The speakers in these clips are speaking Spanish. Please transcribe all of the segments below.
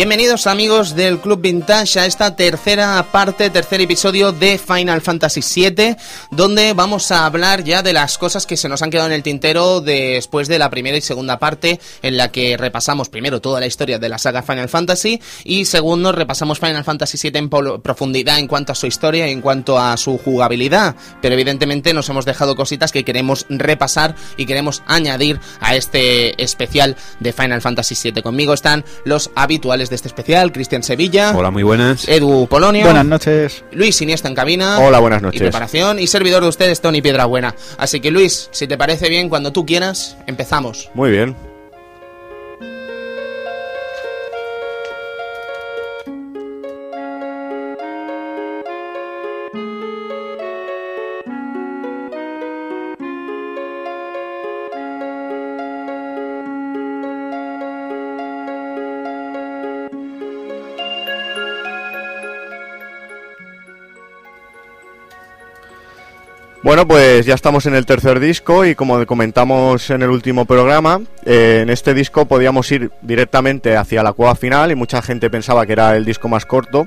Bienvenidos amigos del Club Vintage a esta tercera parte, tercer episodio de Final Fantasy VII, donde vamos a hablar ya de las cosas que se nos han quedado en el tintero después de la primera y segunda parte, en la que repasamos primero toda la historia de la saga Final Fantasy y segundo repasamos Final Fantasy VII en profundidad en cuanto a su historia y en cuanto a su jugabilidad, pero evidentemente nos hemos dejado cositas que queremos repasar y queremos añadir a este especial de Final Fantasy VII. Conmigo están los habituales de este especial, Cristian Sevilla. Hola, muy buenas. Edu Polonio. Buenas noches. Luis Iniesta en cabina. Hola, buenas noches. Y preparación. Y servidor de ustedes, Tony Piedrabuena. Así que Luis, si te parece bien, cuando tú quieras, empezamos. Muy bien. Bueno, pues ya estamos en el tercer disco y como comentamos en el último programa, eh, en este disco podíamos ir directamente hacia la cueva final y mucha gente pensaba que era el disco más corto,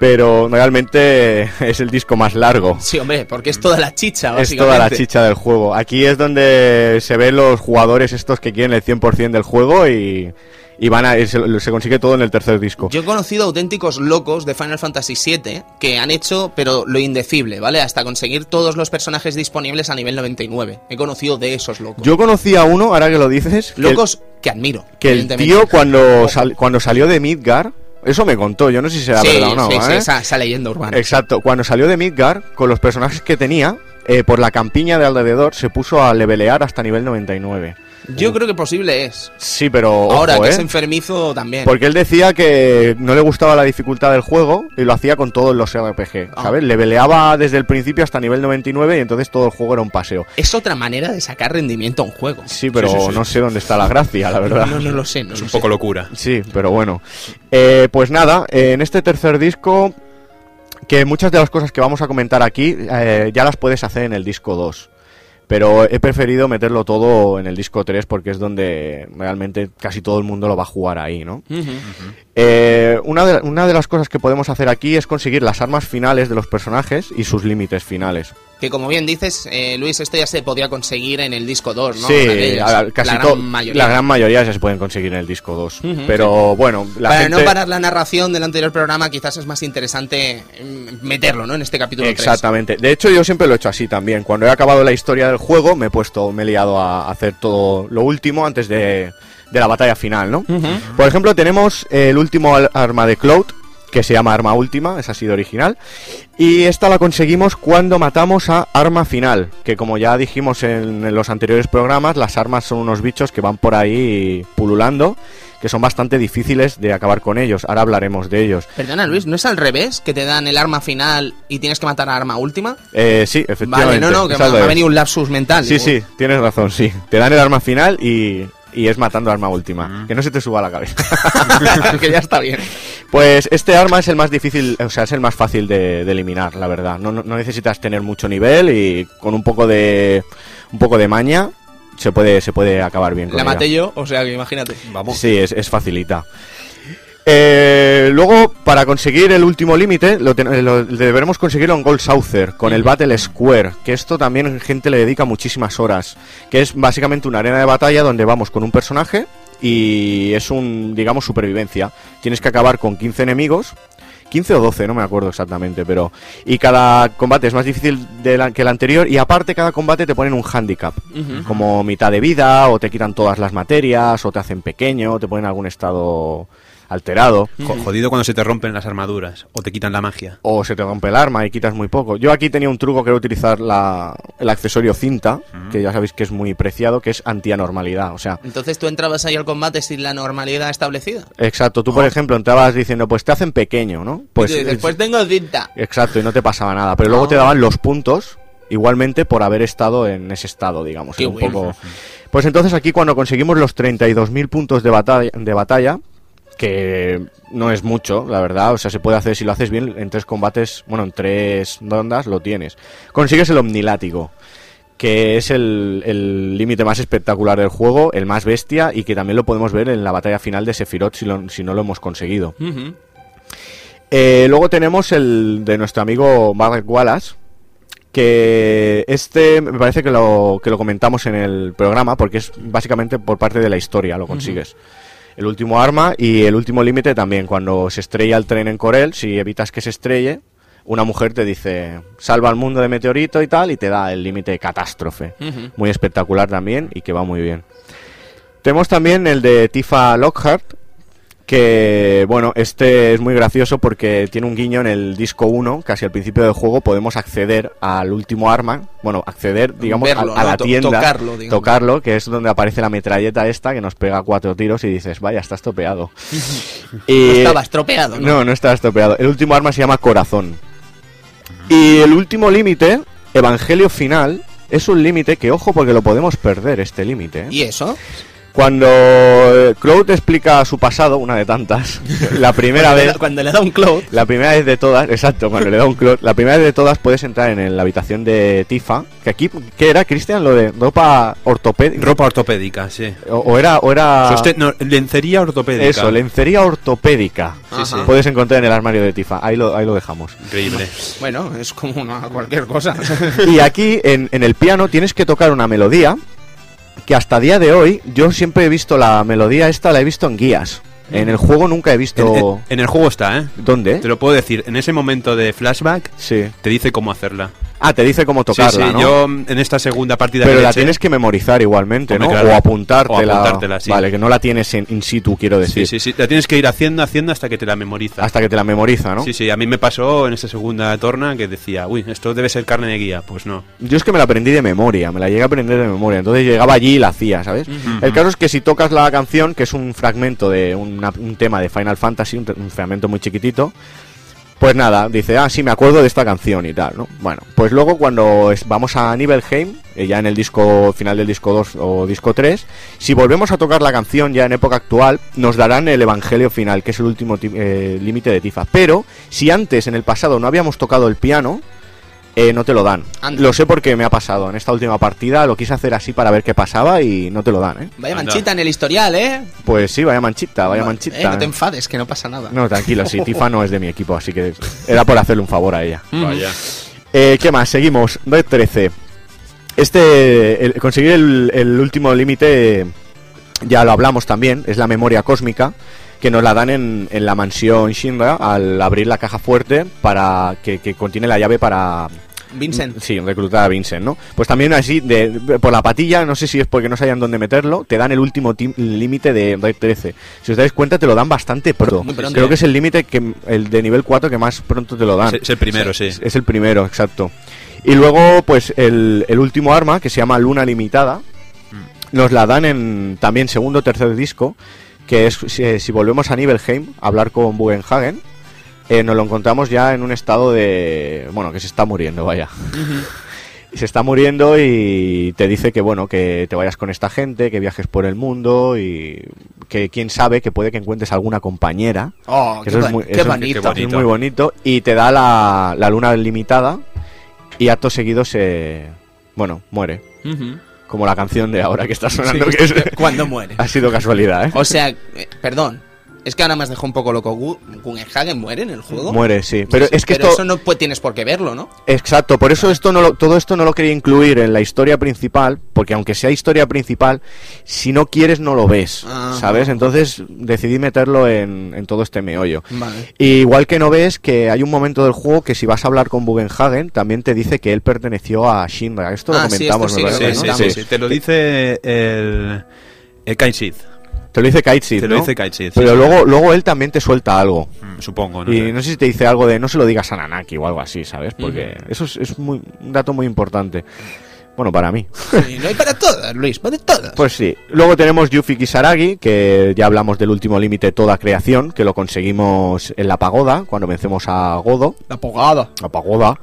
pero realmente es el disco más largo. Sí, hombre, porque es toda la chicha, básicamente. Es toda la chicha del juego. Aquí es donde se ven los jugadores estos que quieren el 100% del juego y y van a, se, se, consigue todo en el tercer disco. Yo he conocido auténticos locos de Final Fantasy VII que han hecho, pero lo indecible, ¿vale? Hasta conseguir todos los personajes disponibles a nivel 99. He conocido de esos locos. Yo conocí a uno, ahora que lo dices. Locos que, admiro. Que el tío cuando, sal, cuando salió de Midgar, eso me contó, yo no sé si será sí, verdad o no. Sí, ¿eh? sí, esa, esa, leyenda urbana. Exacto, cuando salió de Midgar, con los personajes que tenía, eh, por la campiña de alrededor, se puso a levelear hasta nivel 99. Yo creo que posible es. Sí, pero. Ahora ojo, que ¿eh? es enfermizo también. Porque él decía que no le gustaba la dificultad del juego y lo hacía con todos los RPG, Ah. ¿sabes? Le veleaba desde el principio hasta nivel 99 y entonces todo el juego era un paseo. Es otra manera de sacar rendimiento a un juego. Sí, pero Sí, sí, sí. no sé dónde está la gracia, la verdad. No, no lo sé. No Es lo un sé. poco locura. Sí, pero bueno. Eh, pues nada, eh, en este tercer disco, que muchas de las cosas que vamos a comentar aquí eh, ya las puedes hacer en el disco 2. Pero he preferido meterlo todo en el disco 3 porque es donde realmente casi todo el mundo lo va a jugar ahí, ¿no? Eh, una, de, una de las cosas que podemos hacer aquí es conseguir las armas finales de los personajes y sus límites finales. Que como bien dices, eh, Luis, esto ya se podía conseguir en el disco 2, ¿no? sí, Una de ellas. a- casi la gran mayoría. la gran mayoría ya se pueden conseguir en el disco 2. Ujú, pero bueno, la Para gente... no parar la narración del anterior programa, quizás es más interesante mm, meterlo, ¿no? En este capítulo 3. Exactamente. De hecho, yo siempre lo he hecho así también. Cuando he acabado la historia del juego, me he puesto, me he liado a hacer todo lo último antes de, de la batalla final, ¿no? Por ejemplo, tenemos el último arma de Cloud, que se llama Arma Última, esa ha sido original. Y esta la conseguimos cuando matamos a Arma Final, que como ya dijimos en, en los anteriores programas, las armas son unos bichos que van por ahí pululando, que son bastante difíciles de acabar con ellos. Ahora hablaremos de ellos. Perdona, Luis, ¿no es al revés? Que te dan el arma final y tienes que matar a arma última. Eh, sí, efectivamente. Vale, no, no, que me, me ha venido un lapsus mental. Sí, digo. sí, tienes razón, sí. Te dan el arma final y, y es matando arma última. Que no se te suba a la cabeza. que ya está bien. pues este arma es el más difícil, o sea, es el más fácil de, de eliminar, la verdad. No, no- no necesitas tener mucho nivel y con un poco de un poco de maña se puede se puede acabar bien con La ella. maté yo, o sea que imagínate. Vamos. Sí, es, es facilita. Eh, luego, para conseguir el último límite, lo, ten- lo- deberemos conseguirlo en Gold Saucer, con el Battle Square, que esto también gente le dedica muchísimas horas, que es básicamente una arena de batalla donde vamos con un personaje y es un, digamos, supervivencia. Tienes que acabar con 15 enemigos, 15 o 12, no me acuerdo exactamente, pero... Y cada combate es más difícil de la- que el anterior y aparte cada combate te ponen un handicap como mitad de vida, o te quitan todas las materias, o te hacen pequeño, o te ponen algún estado alterado, Jo- Jodido cuando se te rompen las armaduras o te quitan la magia. o se te rompe el arma y quitas muy poco. Yo aquí tenía un truco que era utilizar la, el accesorio cinta, que ya sabéis que es muy preciado, que es antianormalidad. O sea, Entonces tú entrabas ahí al combate sin la normalidad establecida. exacto, tú por ejemplo entrabas diciendo, pues te hacen pequeño, ¿no? Pues y tú dices, pues tengo cinta. Exacto, y no te pasaba nada. Pero luego te daban los puntos, igualmente por haber estado en ese estado, digamos. Un bueno. poco... Pues entonces aquí cuando conseguimos los 32.000 puntos de batalla, de batalla, que no es mucho, la verdad, o sea, se puede hacer, si lo haces bien, en tres combates, bueno, en tres rondas lo tienes. Consigues el omnilátigo, que es el el límite más espectacular del juego, el más bestia y que también lo podemos ver en la batalla final de Sephiroth si, lo- si no lo hemos conseguido. Eh, luego tenemos el de nuestro amigo Mark Wallace, que este me parece que lo, que lo comentamos en el programa, porque es básicamente por parte de la historia lo consigues. El último arma y el último límite también, cuando se estrella el tren en Corel, si evitas que se estrelle, una mujer te dice, salva al mundo de meteorito y tal, y te da el límite catástrofe. Muy espectacular también y que va muy bien. Tenemos también el de Tifa Lockhart, que bueno, este es muy gracioso porque tiene un guiño en el disco 1, casi al principio del juego podemos acceder al último arma, bueno, acceder digamos a- Verlo, a, ¿no? la tienda, tocarlo, digamos. tocarlo, que es donde aparece la metralleta esta que nos pega cuatro tiros y dices, vaya, está estropeado. y, No estaba estropeado, ¿no? no, no está estropeado. El último arma se llama Corazón. Y el último límite, Evangelio Final, es un límite que, ojo, porque lo podemos perder, este límite. ¿eh? ¿Y eso? Cuando eh, Cloud explica su pasado, una de tantas, la primera Cuando vez... le- Cuando le da un cloud. La primera vez de todas, exacto, cuando le da un clot, la primera vez de todas puedes entrar en el- la habitación de Tifa, que aquí, ¿qué era, Cristian? Lo de ropa ortopédica. Ropa ortopédica, sí. O, o era, o era... Soste- no, lencería ortopédica. Eso, lencería ortopédica. Sí, sí. Puedes encontrar en el armario de Tifa, ahí lo, ahí lo dejamos. Increíble. Bueno, es como una, cualquier cosa. Y aquí, en, en el piano, tienes que tocar una melodía que hasta día de hoy, yo siempre he visto la melodía esta, la he visto en guías. En el juego nunca he En, visto... en- en el juego está, ¿eh? ¿Dónde? Te lo puedo decir. En ese momento de flashback, Sí. te dice cómo hacerla. Ah, te dice cómo tocarla, sí, sí. ¿no? Yo en esta segunda partida Pero que la eché- tienes que memorizar igualmente, ¿no? claro. O apuntártela. O apuntártela, sí. Vale, que no la tienes en in situ, quiero decir. Sí, sí, sí. La tienes que ir haciendo, haciendo hasta que te la memoriza. Hasta que te la memoriza, ¿no? Sí, sí. A mí me pasó en esa segunda torna que decía, uy, esto debe ser carne de guía. Pues no. Yo es que me la aprendí de memoria, me la llegué a aprender de memoria. Entonces llegaba allí y la hacía, ¿sabes? El caso es que si tocas la canción, que es un fragmento de una- un tema de Final Fantasy, un fragmento muy chiquitito, pues nada, dice, ah, sí, me acuerdo de esta canción y tal, ¿no? Bueno, pues luego cuando vamos a Nibelheim, eh, ya en el disco final del disco 2 o disco 3, si volvemos a tocar la canción ya en época actual, nos darán el Evangelio final, que es el último ti- eh, límite de Tifa. Pero si antes en el pasado no habíamos tocado el piano, eh, no te lo dan. Anda. Lo sé porque me ha pasado. En esta última partida lo quise hacer así para ver qué pasaba y no te lo dan, ¿eh? Vaya Anda. manchita en el historial, ¿eh? Pues sí, vaya manchita, vaya Eh, manchita. no te enfades, que no pasa nada. No, tranquilo, sí, Tifa no es de mi equipo, así que era por hacerle un favor a ella. Vaya. Eh, ¿Qué más? Seguimos. Red 13. Este, el- conseguir el, el último límite, ya lo hablamos también, es la memoria cósmica, que nos la dan en, en la mansión Shinra al abrir la caja fuerte para que, que contiene la llave para Vincent. Sí, reclutar a Vincent, ¿no? Pues también así, de, de- por la patilla, no sé si es porque no sabían dónde meterlo, te dan el último tim- límite de Red 13. Si os dais cuenta, te lo dan bastante pronto. Muy pronto, Creo ¿eh? que es el límite que el de nivel 4 que más pronto te lo dan. Es, es el primero, sí. Es, es el primero, exacto. Y luego, pues, el, el último arma, que se llama Luna Limitada, nos la dan en también segundo o tercer disco, que es, si, si volvemos a Nibelheim, a hablar con Bugenhagen, eh, nos lo encontramos ya en un estado de... Bueno, que se está muriendo, vaya. se está muriendo y te dice que, bueno, que te vayas con esta gente, que viajes por el mundo y que quién sabe que puede que encuentres alguna compañera. Oh, Que qué, eso es muy- qué eso es- bonito. qué bonito. Es muy bonito. Y te da la, la luna limitada y acto seguido se... Bueno, muere. Ujú. Como la canción de ahora que está sonando, Sí, que es- Cuando muere. ha sido casualidad, ¿eh? O sea, eh, perdón. Es que ahora me has dejado un poco loco. Gu- ¿Guggenhagen muere en el juego? Muere, sí. Pero es que Pero esto... eso no pues, tienes por qué verlo, ¿no? Exacto, por eso esto no lo- todo esto no lo quería incluir en la historia principal, porque aunque sea historia principal, si no quieres no lo ves, Ah. ¿sabes? Entonces decidí meterlo en, en todo este meollo. Vale. Y igual que no ves que hay un momento del juego que si vas a hablar con Bugenhagen, también te dice que él perteneció a Shinra. Esto lo Ah, sí, comentamos, esto sí ¿no? sí, sí, sí. Te lo dice el, el. Te lo dice Kaitsid, Te lo ¿no? dice Kaishid. Pero sí, luego, luego él también te suelta algo. Mm, Supongo, no y sé. no sé si te dice algo de no se lo digas a Nanaki o algo así, ¿sabes? Porque eso es, es muy, un dato muy importante. Bueno, para mí. Sí, no hay para todas, Luis, para todas. Pues sí. Luego tenemos Yuffie Kisaragi, que ya hablamos del último límite toda creación, que lo conseguimos en la pagoda, cuando vencemos a Godo, La pogada. la pagoda.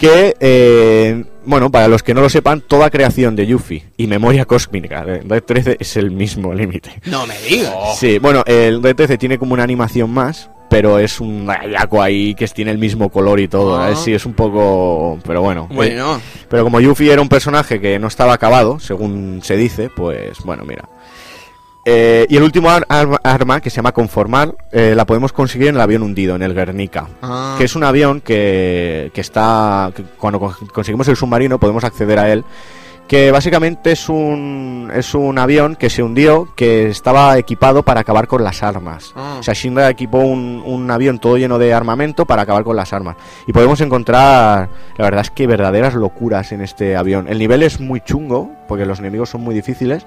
Que, eh, bueno, para los que no lo sepan, toda creación de Yuffie y memoria cósmica de Red 13 es el mismo límite. No me digas. Sí, bueno, el Red 13 tiene como una animación más, pero es un ayaco ahí que tiene el mismo color y todo. Ah. ¿eh? Sí, es un poco. Pero bueno. Bueno. Eh, pero como Yuffie era un personaje que no estaba acabado, según se dice, pues bueno, mira. Eh, y el último ar- arma, arma, que se llama Conformar, eh, la podemos conseguir en el avión hundido, en el Guernica. Ah. Que es un avión que, que está. que cuando con- conseguimos el submarino podemos acceder a él. Que básicamente es un, es un avión que se hundió, que estaba equipado para acabar con las armas. Ah. O sea, Shinra equipó un, un avión todo lleno de armamento para acabar con las armas. Y podemos encontrar, la verdad es que verdaderas locuras en este avión. El nivel es muy chungo, porque los enemigos son muy difíciles.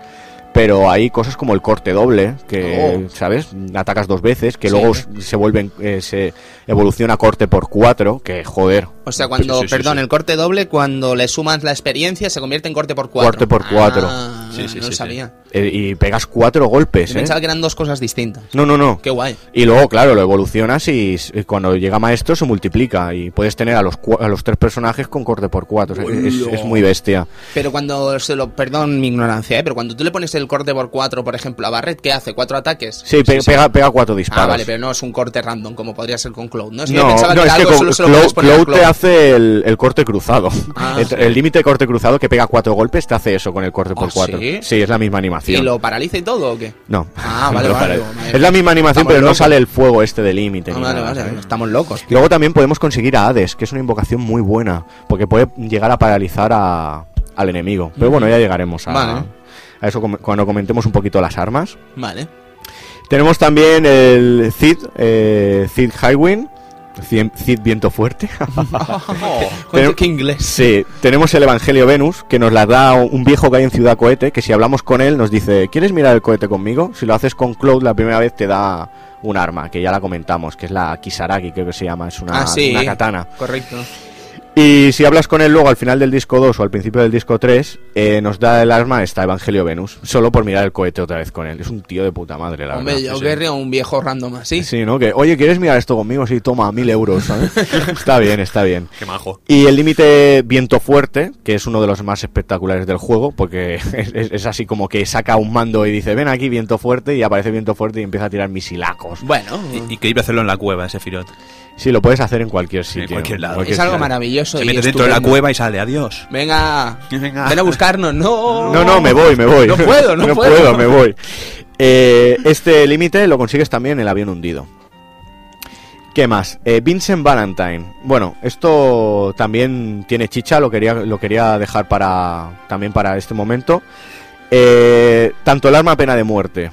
Pero hay cosas como el corte doble, que, Oh. ¿sabes? Atacas dos veces, que Sí. luego se vuelven, eh, se evoluciona a corte por cuatro, que joder. O sea, cuando, Sí, sí, sí, perdón, sí. el corte doble, cuando le sumas la experiencia, se convierte en corte por cuatro. Corte por cuatro. Ah, Sí, sí, no sí, lo sí. sabía. Eh, y pegas cuatro golpes, Yo ¿eh? pensaba que eran dos cosas distintas. No, no, no. Qué guay. Y luego, claro, lo evolucionas y, y cuando llega maestro se multiplica y puedes tener a los, a los tres personajes con corte por cuatro. O sea, es, es muy bestia. Pero cuando se lo, perdón mi ignorancia, ¿eh? pero cuando tú le pones el corte por cuatro, por ejemplo, a Barret, ¿qué hace? ¿Cuatro ataques? Sí, pe- Pega, pega cuatro disparos. Ah, vale, pero no es un corte random como podría ser con Cloud, ¿no? No, pensaba no, que es que algo con solo se lo Cloud, Cloud te hace el, el corte cruzado. Ah. el el límite de corte cruzado que pega cuatro golpes te hace eso con el corte por ¿Ah, cuatro. sí? es la misma ¿Y animación. lo paraliza y todo o qué? No. Ah, vale, No, vale. Es la misma animación, Estamos pero no sale el fuego este de límite. Ah, vale, estamos locos. Luego también podemos conseguir a Hades, que es una invocación muy buena, porque puede llegar a paralizar a- al enemigo. Pero bueno, ya llegaremos a, Vale. A eso com- cuando comentemos un poquito las armas. Vale. Tenemos también el Cid, eh, Cid Highwind, Cid, Cid Viento Fuerte. Pero, ¿Qué inglés? Sí, tenemos el Evangelio Venus, que nos la da un viejo que hay en Ciudad Cohete, que si hablamos con él nos dice, ¿quieres mirar el cohete conmigo? Si lo haces con Cloud la primera vez te da un arma, que ya la comentamos, que es la Kisaragi, creo que se llama, es una, ah, sí. una katana. Correcto. Y si hablas con él luego al final del disco 2 o al principio del disco 3, eh, nos da el arma esta Evangelio Venus, solo por mirar el cohete otra vez con él. Es un tío de puta madre, la Hombre, verdad. yo Sí, querría un viejo random así. Sí, ¿no? Que, oye, ¿quieres mirar esto conmigo? Sí, toma, mil euros, ¿sabes? está bien, está bien. Qué majo. Y el límite viento fuerte, que es uno de los más espectaculares del juego, porque es, es- es así como que saca un mando y dice, ven aquí viento fuerte, y aparece viento fuerte y empieza a tirar misilacos. Bueno, Y, y que iba a hacerlo en la cueva ese Firot. Sí, lo puedes hacer en cualquier sitio. cualquier lado. cualquier es algo sitio. maravilloso. Se mete dentro de la cueva y sale, adiós. Venga, Venga. ven a buscarnos. No, No, no, me voy, me voy. No puedo, no, puedo. me voy. Eh, este límite lo consigues también en el avión hundido. ¿Qué más? Eh, Vincent Valentine. Bueno, esto también tiene chicha, lo quería, lo quería dejar para también para este momento. Eh, tanto el arma pena de muerte,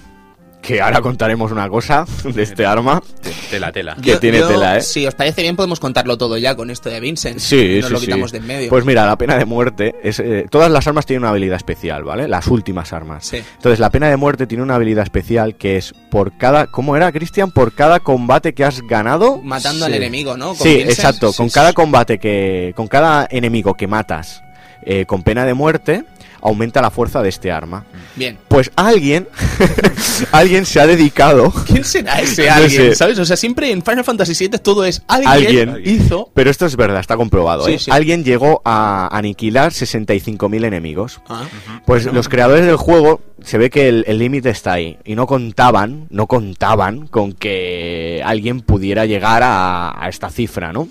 que ahora contaremos una cosa de este arma. Tela, tela. que tiene tela, ¿eh? Si os parece bien, podemos contarlo todo ya con esto de Vincent. Sí, Nos sí, lo sí. quitamos de en medio. Pues mira, la pena de muerte es eh, todas las armas tienen una habilidad especial, ¿vale? Las últimas armas. Sí. Entonces, la pena de muerte tiene una habilidad especial que es por cada ¿cómo era, Cristian? Por cada combate que has ganado Matando al Sí. enemigo, ¿no? Con Sí, Vincent. exacto, Sí, con sí. cada combate que con cada enemigo que matas eh, con pena de muerte aumenta la fuerza de este arma. Bien. Pues alguien alguien se ha dedicado ¿Quién será ese No alguien? sé. ¿Sabes? O sea, siempre en Final Fantasy VII todo es alguien, Alguien. hizo. Pero esto es verdad, está comprobado. Sí, ¿eh? sí. Alguien llegó a aniquilar 65.000 enemigos. Ah, Pues los creadores del juego se ve que el límite está ahí y no contaban, no contaban con que alguien pudiera llegar a, a esta cifra, ¿no?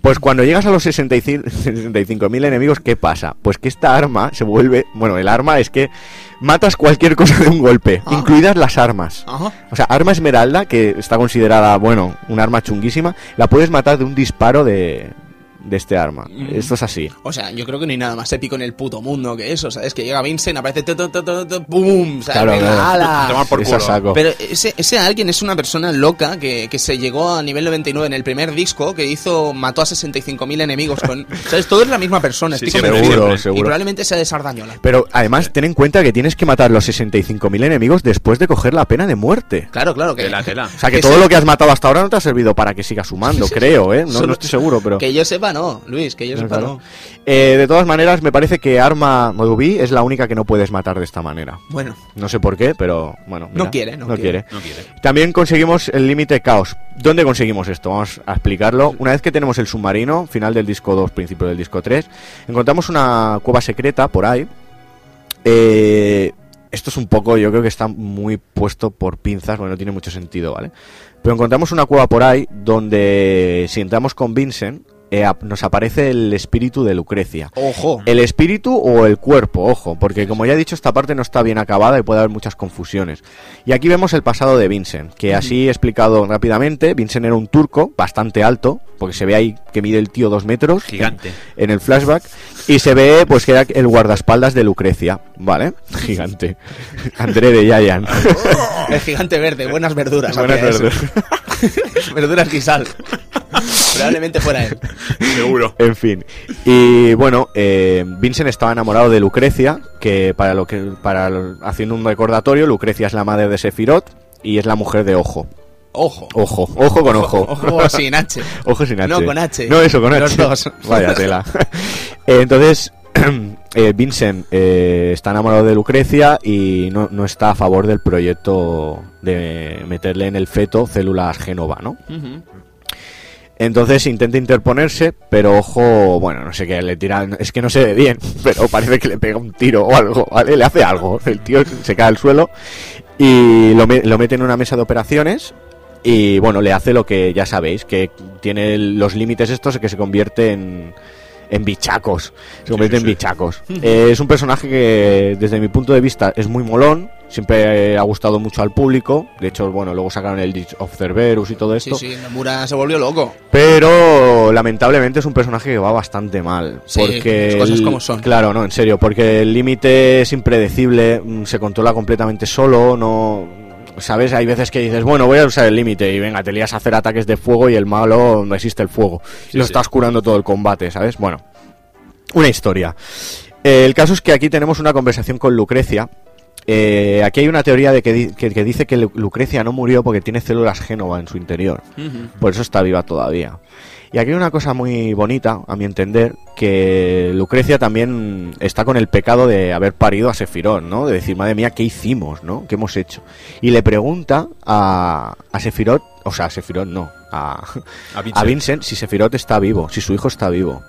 Pues cuando llegas a los 65 65.000 enemigos, ¿qué pasa? Pues que esta arma se vuelve, bueno, el arma es que matas cualquier cosa de un golpe, Ah. incluidas las armas. Ajá. O sea, arma esmeralda, que está considerada, bueno, un arma chunguísima, la puedes matar de un disparo de, de este arma. Mm. Esto es así. O sea, yo creo que no hay nada más épico en el puto mundo que eso, ¿sabes? Que llega Vincent, aparece tu, tu, tu, tu, tu, ¡pum! ¿sabes? Claro. Tomar por culo. Pero ese, ese alguien es una persona loca que, que se llegó a nivel 99 en el primer disco, que hizo, mató a 65.000 enemigos con... ¿Sabes? Todo es la misma persona, Sí, estoy siempre, seguro, seguro. Y probablemente sea de Sardañola. Pero además, ten en cuenta que tienes que matar los 65.000 enemigos después de coger la pena de muerte. Claro, claro, que... Tela, tela. O sea, que Que todo lo que has matado hasta ahora no te ha servido para que sigas sumando, creo, ¿eh? No, Solo- no estoy seguro, pero... Que yo sepa, no, Luis, que yo No, sepa, claro. no. Eh, de todas maneras, me parece que Arma Modubi es la única que no puedes matar de esta manera. Bueno, No sé por qué, pero bueno. No quiere, no quiere. No quiere. También conseguimos el límite caos. ¿Dónde conseguimos esto? Vamos a explicarlo. Una vez que tenemos el submarino, final del disco 2, principio del disco 3, encontramos una cueva secreta por ahí. Eh, esto es un poco, yo creo que está muy puesto por pinzas, porque no tiene mucho sentido, ¿vale? Pero encontramos una cueva por ahí donde si entramos con Vincent eh, nos aparece el espíritu de Lucrecia. Ojo. El espíritu o el cuerpo, ojo, porque como ya he dicho, esta parte no está bien acabada y puede haber muchas confusiones. Y aquí vemos el pasado de Vincent, que así explicado rápidamente, Vincent era un turco bastante alto, porque se ve ahí que mide el tío dos metros. Gigante. En, en el flashback. Y se ve pues que era el guardaespaldas de Lucrecia, ¿vale? Gigante. André de Yayan. El gigante verde, buenas verduras. Buenas verduras. verduras y sal. Probablemente fuera él. Seguro. En fin. Y bueno, eh, Vincent estaba enamorado de Lucrecia, que para lo que para lo- haciendo un recordatorio, Lucrecia es la madre de Sefirot y es la mujer de Ojo. Ojo. Ojo, ojo con ojo. Ojo sin H. Ojo sin H. No, con H. No, eso, con H. Los dos. Vaya tela. Eh, Entonces, eh, Vincent eh, está enamorado de Lucrecia y no, no está a favor del proyecto de meterle en el feto células Génova, ¿no? Ujú. Entonces intenta interponerse, pero ojo, bueno, no sé qué, le tira, es que no se ve bien, pero parece que le pega un tiro o algo, ¿vale? Le hace algo, el tío se cae al suelo y lo, lo mete en una mesa de operaciones y bueno, le hace lo que ya sabéis, que tiene los límites estos que se convierte en, en bichacos, se convierte en bichacos. Eh, es un personaje que desde mi punto de vista es muy molón, siempre ha gustado mucho al público, de hecho, bueno, luego sacaron el Ditch of Cerberus y todo Sí, esto. sí, Nomura se volvió loco. Pero lamentablemente es un personaje que va bastante mal. Sí, porque las cosas el- como son. Claro, no, en serio, porque el límite es impredecible, mm, se controla completamente solo, no. ¿Sabes? Hay veces que dices, bueno, voy a usar el límite y venga, te lías a hacer ataques de fuego y el malo no existe el fuego. y lo sí. estás curando todo el combate, ¿sabes? Bueno, una historia. Eh, el caso es que aquí tenemos una conversación con Lucrecia. Eh, aquí hay una teoría de que, di- que- que dice que Lu- Lucrecia no murió porque tiene células Génova en su interior. Por eso está viva todavía. Y aquí hay una cosa muy bonita, a mi entender, que Lucrecia también está con el pecado de haber parido a Sefirot, ¿no? De decir, madre mía, ¿qué hicimos, no? ¿Qué hemos hecho? Y le pregunta a, a Sefirot, o sea, a Sefirot no, a, A Vincent. a Vincent si Sefirot está vivo, si su hijo está vivo.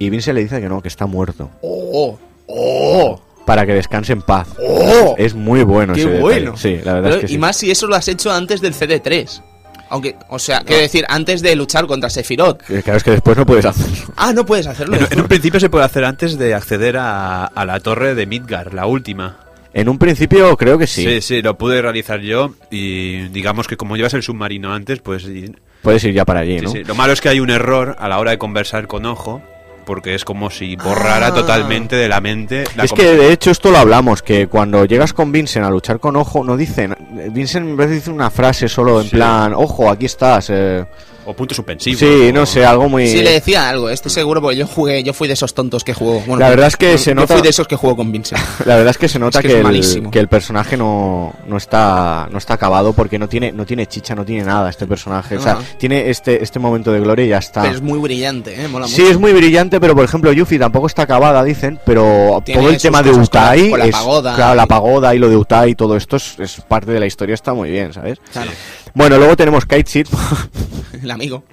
Y Vincent le dice que no, que está muerto. ¡Oh! ¡Oh! Para que descanse en paz. ¡Oh! Es muy bueno ¡Qué ese detalle. bueno! Sí, la verdad Pero- es que y sí. más si eso lo has hecho antes del CD3. Aunque, o sea, quiero decir, antes de luchar contra Sephiroth. Claro, es que después no puedes hacerlo. Ah, no puedes hacerlo. En, en un principio se puede hacer antes de acceder a, a la torre de Midgar, la última. En un principio creo que sí. Sí. sí, lo pude realizar yo y digamos que como llevas el submarino antes, pues y- Puedes ir ya para allí, sí, ¿no? sí. Lo malo es que hay un error a la hora de conversar con Ojo, porque es como si borrara Ah. totalmente de la mente la es que de hecho esto lo hablamos, que cuando llegas con Vincent a luchar con Ojo, no dicen... Vincent en vez de decir una frase solo en Sí. plan, Ojo, aquí estás. eh". O punto suspensivo. Sí, o- no sé, algo muy... Sí le decía algo, estoy seguro porque yo jugué, yo fui de esos tontos que jugó. Bueno, La verdad es que yo- se yo nota- fui de esos que jugó con Vincent. La verdad es que se nota Es que que, es el, malísimo. que el personaje no, no está no está acabado porque no tiene no tiene chicha, no tiene nada este personaje. O sea, tiene este este momento de gloria y ya está. Pero es muy brillante, ¿eh? Mola Sí, mucho. es muy brillante, pero por ejemplo, Yuffie tampoco está acabada, dicen, pero Tiene todo el tema de cosas con la- Utai, con la es- pagoda claro, la pagoda y lo de Utai y todo esto es, es parte de la historia, está muy bien, ¿sabes? Claro, Bueno, luego tenemos Kite Seed, el amigo.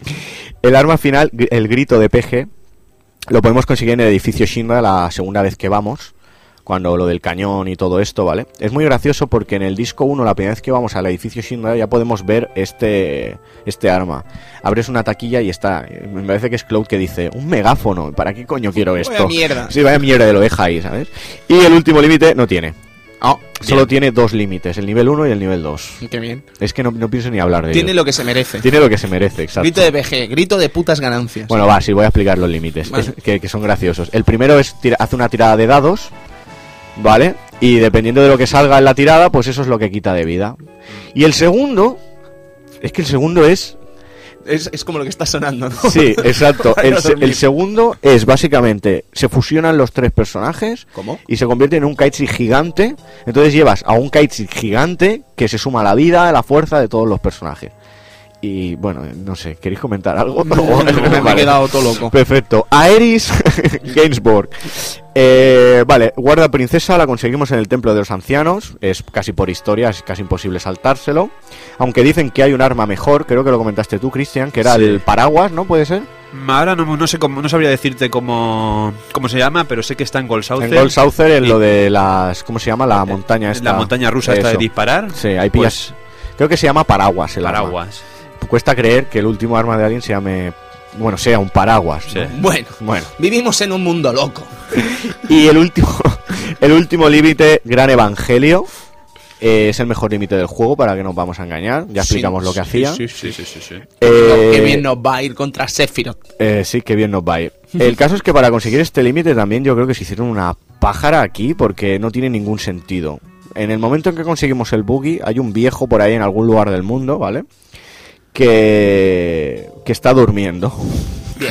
el arma final, el grito de PG, lo podemos conseguir en el edificio Shinra la segunda vez que vamos, cuando lo del cañón y todo esto, ¿vale? Es muy gracioso porque en el disco 1, la primera vez que vamos al edificio Shinra, ya podemos ver este, este arma. Abres una taquilla y está, me parece que es Cloud que dice, un megáfono, ¿para qué coño quiero esto? Vaya mierda. Sí, vaya mierda, lo deja ahí, ¿sabes? Y el último límite no tiene. Solo tiene dos límites, el nivel 1 y el nivel 2. qué bien. Es que no, no pienso ni hablar de Tiene ello. lo que se merece. Tiene lo que se merece, exacto. Grito de BG, grito de putas ganancias. Bueno, va, sí, voy a explicar los límites, Vale. es- que, que son graciosos. El primero es tira- hace una tirada de dados, ¿vale? Y dependiendo de lo que salga en la tirada, pues eso es lo que quita de vida. Y el segundo, es que el segundo es... Es, es como lo que está sonando, ¿no? Sí, exacto. El, segundo es básicamente, se fusionan los tres personajes ¿Cómo? y se convierte en un Kaitsi gigante. Entonces llevas a un Kaitsi gigante que se suma a la vida, a la fuerza de todos los personajes. Y bueno, no sé, ¿queréis comentar algo? No, no, me he quedado todo loco. Perfecto. Aeris Gainsbourg. Eh, vale, guarda princesa la conseguimos en el templo de los ancianos. Es casi por historia, es casi imposible saltárselo. Aunque dicen que hay un arma mejor, creo que lo comentaste tú, Cristian, que era Sí. el paraguas, ¿no? ¿Puede ser? Ahora no, no sé cómo, no sabría decirte cómo, cómo se llama, pero sé que está en Gold Saucer. En Gold Saucer, en Y- lo de las. ¿Cómo se llama? La montaña esta. La montaña rusa esta de disparar. Sí, ahí pillas. Pues, Creo que se llama paraguas el arma. Cuesta creer que el último arma de alguien se llame. Bueno, sea un paraguas. Sí. ¿no? Bueno, Bueno. vivimos en un mundo loco. Y el último, el último límite, Gran Evangelio. eh, es el mejor límite del juego, para que nos vamos a engañar. Ya Sí, explicamos lo que sí, hacía. Sí, sí, sí, sí, sí. Eh, Qué bien nos va a ir contra Sephiroth. Eh, sí, que bien nos va a ir. El caso es que para conseguir este límite también yo creo que se hicieron una pájara aquí porque no tiene ningún sentido. En el momento en que conseguimos el buggy, hay un viejo por ahí en algún lugar del mundo, ¿vale? Que, que está durmiendo.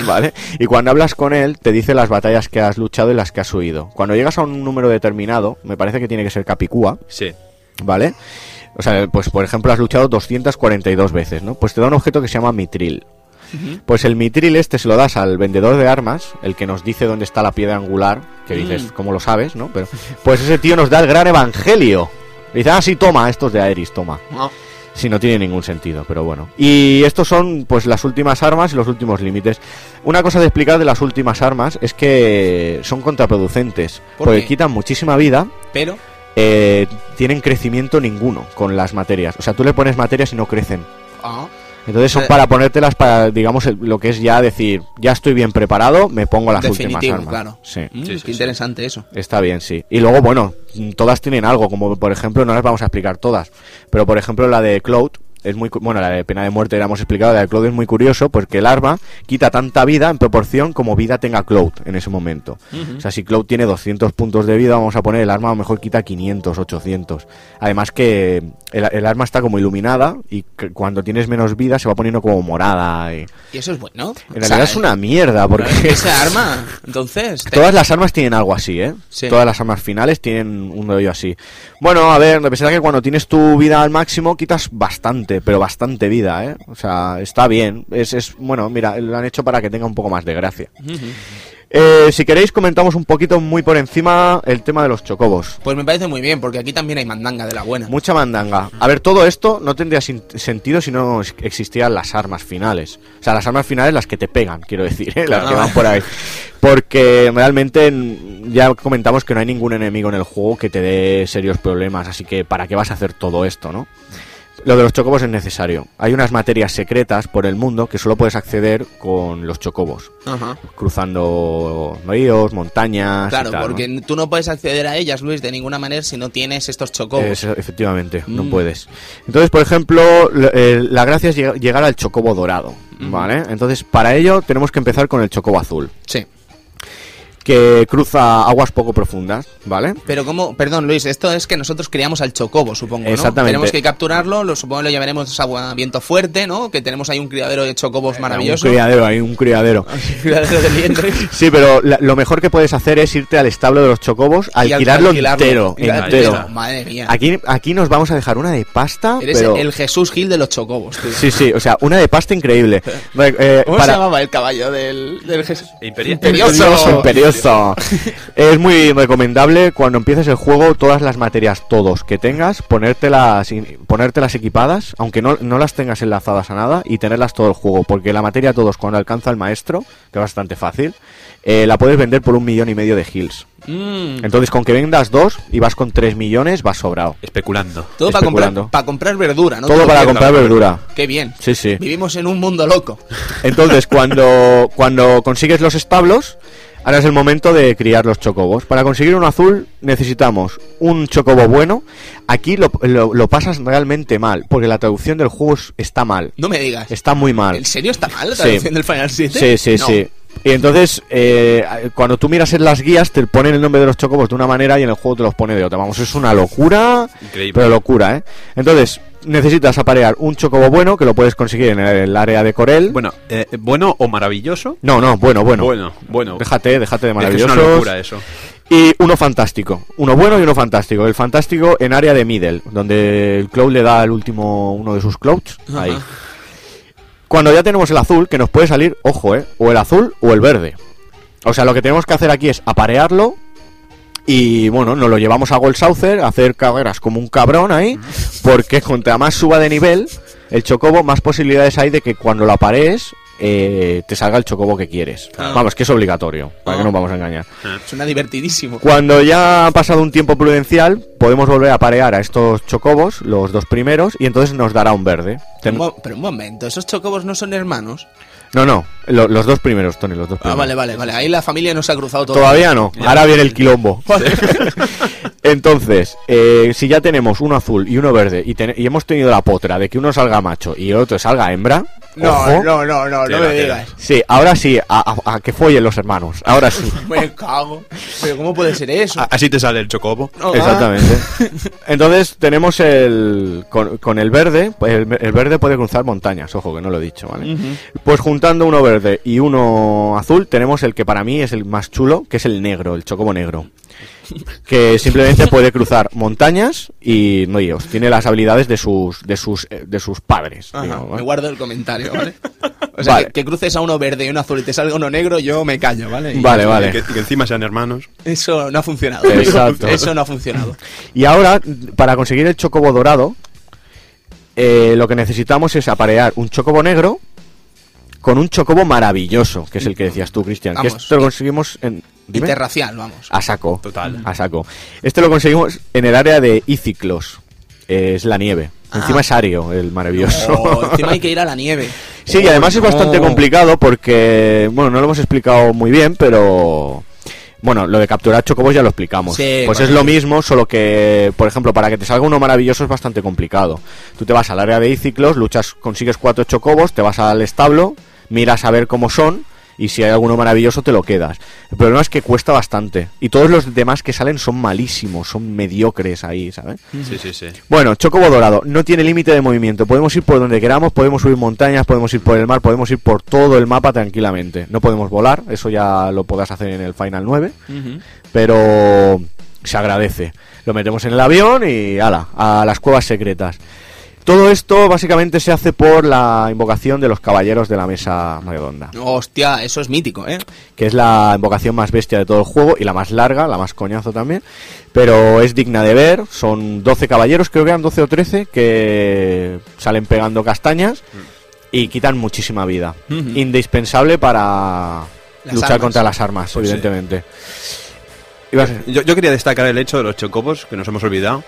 ¿Vale? Y cuando hablas con él, te dice las batallas que has luchado y las que has huido. Cuando llegas a un número determinado, me parece que tiene que ser Capicúa, Sí. ¿vale? O sea, pues por ejemplo has luchado 242 veces, ¿no? Pues te da un objeto que se llama mitril. Pues el mitril este se lo das al vendedor de armas, el que nos dice dónde está la piedra angular, que dices, ¿cómo lo sabes, no? Pero, pues ese tío nos da el gran evangelio. Dice, ah, sí, toma, estos de Aeris, toma. No. Sí, no tiene ningún sentido, pero bueno. Y estos son, pues, las últimas armas y los últimos límites. Una cosa de explicar de las últimas armas es que son contraproducentes, ¿Por porque qué? quitan muchísima vida Pero, eh, tienen crecimiento ninguno con las materias. O sea, tú le pones materias y no crecen. ah, Entonces son Eh, para ponértelas para, digamos, el- lo que es ya decir, ya estoy bien preparado, me pongo las definitivo, últimas armas. claro. Sí. Mm, Sí, sí, qué sí. interesante eso. Está bien, sí. Y luego, bueno, todas tienen algo, como por ejemplo, no las vamos a explicar todas, pero por ejemplo la de Cloud es muy, bueno, la de pena de muerte la hemos explicado, la de Cloud es muy curioso porque el arma quita tanta vida en proporción como vida tenga Cloud en ese momento. O sea, si Cloud tiene 200 puntos de vida, vamos a poner el arma a lo mejor quita 500, 800. Además que el, el arma está como iluminada y cuando tienes menos vida se va poniendo como morada. Y... Y eso es bueno. En realidad es una mierda porque... Ese arma, entonces... Todas las armas tienen algo así, ¿eh? Sí. Todas las armas finales tienen un rollo así. Bueno, a ver, de pesar que cuando tienes tu vida al máximo quitas bastante, pero bastante vida, ¿eh? O sea, está bien. Es, es bueno, mira, lo han hecho para que tenga un poco más de gracia. Eh, si queréis comentamos un poquito muy por encima el tema de los chocobos. Pues me parece muy bien, porque aquí también hay mandanga de la buena. Mucha mandanga. A ver, todo esto no tendría sentido si no existieran las armas finales. O sea, las armas finales las que te pegan, quiero decir, ¿eh? las que van por ahí. Porque realmente ya comentamos que no hay ningún enemigo en el juego que te dé serios problemas, así que ¿para qué vas a hacer todo esto, no? Lo de los chocobos es necesario. Hay unas materias secretas por el mundo que solo puedes acceder con los chocobos, Ajá. cruzando ríos, montañas. y Claro, tal, ¿no? porque tú no puedes acceder a ellas, Luis, de ninguna manera si no tienes estos chocobos. Es- efectivamente, no Mm. puedes. Entonces, por ejemplo, l- eh, la gracia es lleg- llegar al chocobo dorado, ¿vale? Entonces, para ello tenemos que empezar con el chocobo azul, Sí. Que cruza aguas poco profundas, ¿vale? Pero como, perdón Luis, esto es que nosotros criamos al chocobo, supongo, ¿no? Exactamente. Tenemos que capturarlo, lo supongo que lo llevaremos a viento fuerte, ¿no? Que tenemos ahí un criadero de chocobos maravilloso. Un criadero, hay un criadero. Un criadero de liendres. Sí, pero la- lo mejor que puedes hacer es irte al establo de los chocobos, alquilarlo, alquilarlo. entero, al- entero. Madre mía. Aquí, aquí nos vamos a dejar una de pasta, Eres pero... el Jesús Gil de los chocobos, tío. Sí, sí, o sea, una de pasta increíble. Eh, ¿Cómo para- se llamaba el caballo del, del Jesús? Imperioso. Imperioso. Es muy recomendable cuando empieces el juego todas las materias, todos que tengas, ponértelas, ponértelas equipadas, aunque no, no las tengas enlazadas a nada, y tenerlas todo el juego, porque la materia todos cuando alcanza el maestro, que es bastante fácil, eh, la puedes vender por un millón y medio de hills. Mm, Entonces con que vendas dos y vas con tres millones, vas sobrado. Especulando. todo para comprar, para comprar verdura, ¿no? Todo Todo para bien. comprar verdura. Qué bien. Sí, sí. Vivimos en un mundo loco. Entonces, cuando, cuando consigues los establos, ahora es el momento de criar los chocobos. Para conseguir un azul necesitamos un chocobo bueno. Aquí lo, lo- lo pasas realmente mal, porque la traducción del juego es- está mal. No me digas. Está muy mal. ¿En serio está mal la Sí. traducción del Final 7? Sí, sí, No. sí. Y entonces, eh, cuando tú miras en las guías, te ponen el nombre de los chocobos de una manera y en el juego te los pone de otra. Vamos, es una locura, Increíble. pero locura, ¿eh? Entonces, necesitas aparear un chocobo bueno, que lo puedes conseguir en el área de Corel. Bueno, eh, bueno o maravilloso. no, no, bueno, bueno. Bueno, bueno. Déjate, déjate de Es que es una locura eso. Y uno fantástico. Uno bueno y uno fantástico. El fantástico en área de middle, donde el Cloud le da el último uno de sus Clouds. Ahí. Cuando ya tenemos el azul, que nos puede salir, ojo, eh, o el azul o el verde. O sea, lo que tenemos que hacer aquí es aparearlo. Y bueno, nos lo llevamos a Gold Saucer, a hacer carreras como un cabrón ahí. Porque contra más suba de nivel el chocobo, más posibilidades hay de que cuando lo aparees eh, te salga el chocobo que quieres. Vamos, que es obligatorio, para que no nos vamos a engañar. Suena divertidísimo. Cuando ya ha pasado un tiempo prudencial, podemos volver a parear a estos chocobos, los dos primeros, y entonces nos dará un verde. Ten- pero un momento, ¿esos chocobos no son hermanos? No, no, lo- los dos primeros, Tony, los dos Ah, primeros. vale, vale, vale. Ahí la familia no se ha cruzado todo. Todavía no, ahora viene el quilombo. Entonces, eh, si ya tenemos uno azul y uno verde y, ten- y hemos tenido la potra de que uno salga macho y el otro salga hembra, No, ojo, no, no, no, no me digas. sí, ahora sí, a, a- a que follen los hermanos, ahora sí. Me cago. Pero ¿cómo puede ser eso? A- Así te sale el chocobo. No, Exactamente. Entonces tenemos el con, con el verde, pues el, el verde puede cruzar montañas, ojo que no lo he dicho, ¿vale? Pues juntando uno verde y uno azul tenemos el que para mí es el más chulo, que es el negro, el chocobo negro. Que simplemente puede cruzar montañas y no Dios, tiene las habilidades de sus de sus eh, de sus padres, Ajá, digamos, me guardo el comentario, ¿vale? O sea, Vale. que, que cruces a uno verde y uno azul y te salga uno negro, yo me callo, ¿vale? Y Vale, vale. que encima sean hermanos. Eso no ha funcionado. Exacto. Eso no ha funcionado. Y ahora, para conseguir el chocobo dorado, eh, lo que necesitamos es aparear un chocobo negro con un chocobo maravilloso, que es el que decías tú, Cristian. Que esto lo conseguimos en... dime. Interracial, vamos. A saco. Total. A saco. Este lo conseguimos en el área de Iciclos. eh, es la nieve. Ah. Encima es Ario, el maravilloso. Oh, encima hay que ir a la nieve. Sí, y además es no. bastante complicado porque, bueno, no lo hemos explicado muy bien, pero... Bueno, lo de capturar chocobos ya lo explicamos. Sí, pues bueno, es lo mismo, solo que, por ejemplo, para que te salga uno maravilloso es bastante complicado. Tú te vas al área de Iciclos, luchas, consigues cuatro chocobos, te vas al establo, miras a ver cómo son y si hay alguno maravilloso te lo quedas. El problema es que cuesta bastante y todos los demás que salen son malísimos, son mediocres ahí, ¿sabes? Sí, sí, sí. Bueno, Chocobo Dorado, no tiene límite de movimiento. Podemos ir por donde queramos, podemos subir montañas, podemos ir por el mar, podemos ir por todo el mapa tranquilamente. No podemos volar, eso ya lo podrás hacer en el Final 9, pero se agradece. Lo metemos en el avión y ala, a las cuevas secretas. Todo esto básicamente se hace por la invocación de los caballeros de la mesa redonda, Hostia, eso es mítico, ¿eh? que es la invocación más bestia de todo el juego y la más larga, la más coñazo también, pero es digna de ver. Son 12 caballeros, creo que eran 12 o 13, que salen pegando castañas y quitan muchísima vida. Indispensable para Las luchar armas. contra las armas, Pues evidentemente. Yo, yo quería destacar el hecho de los chocobos, que nos hemos olvidado,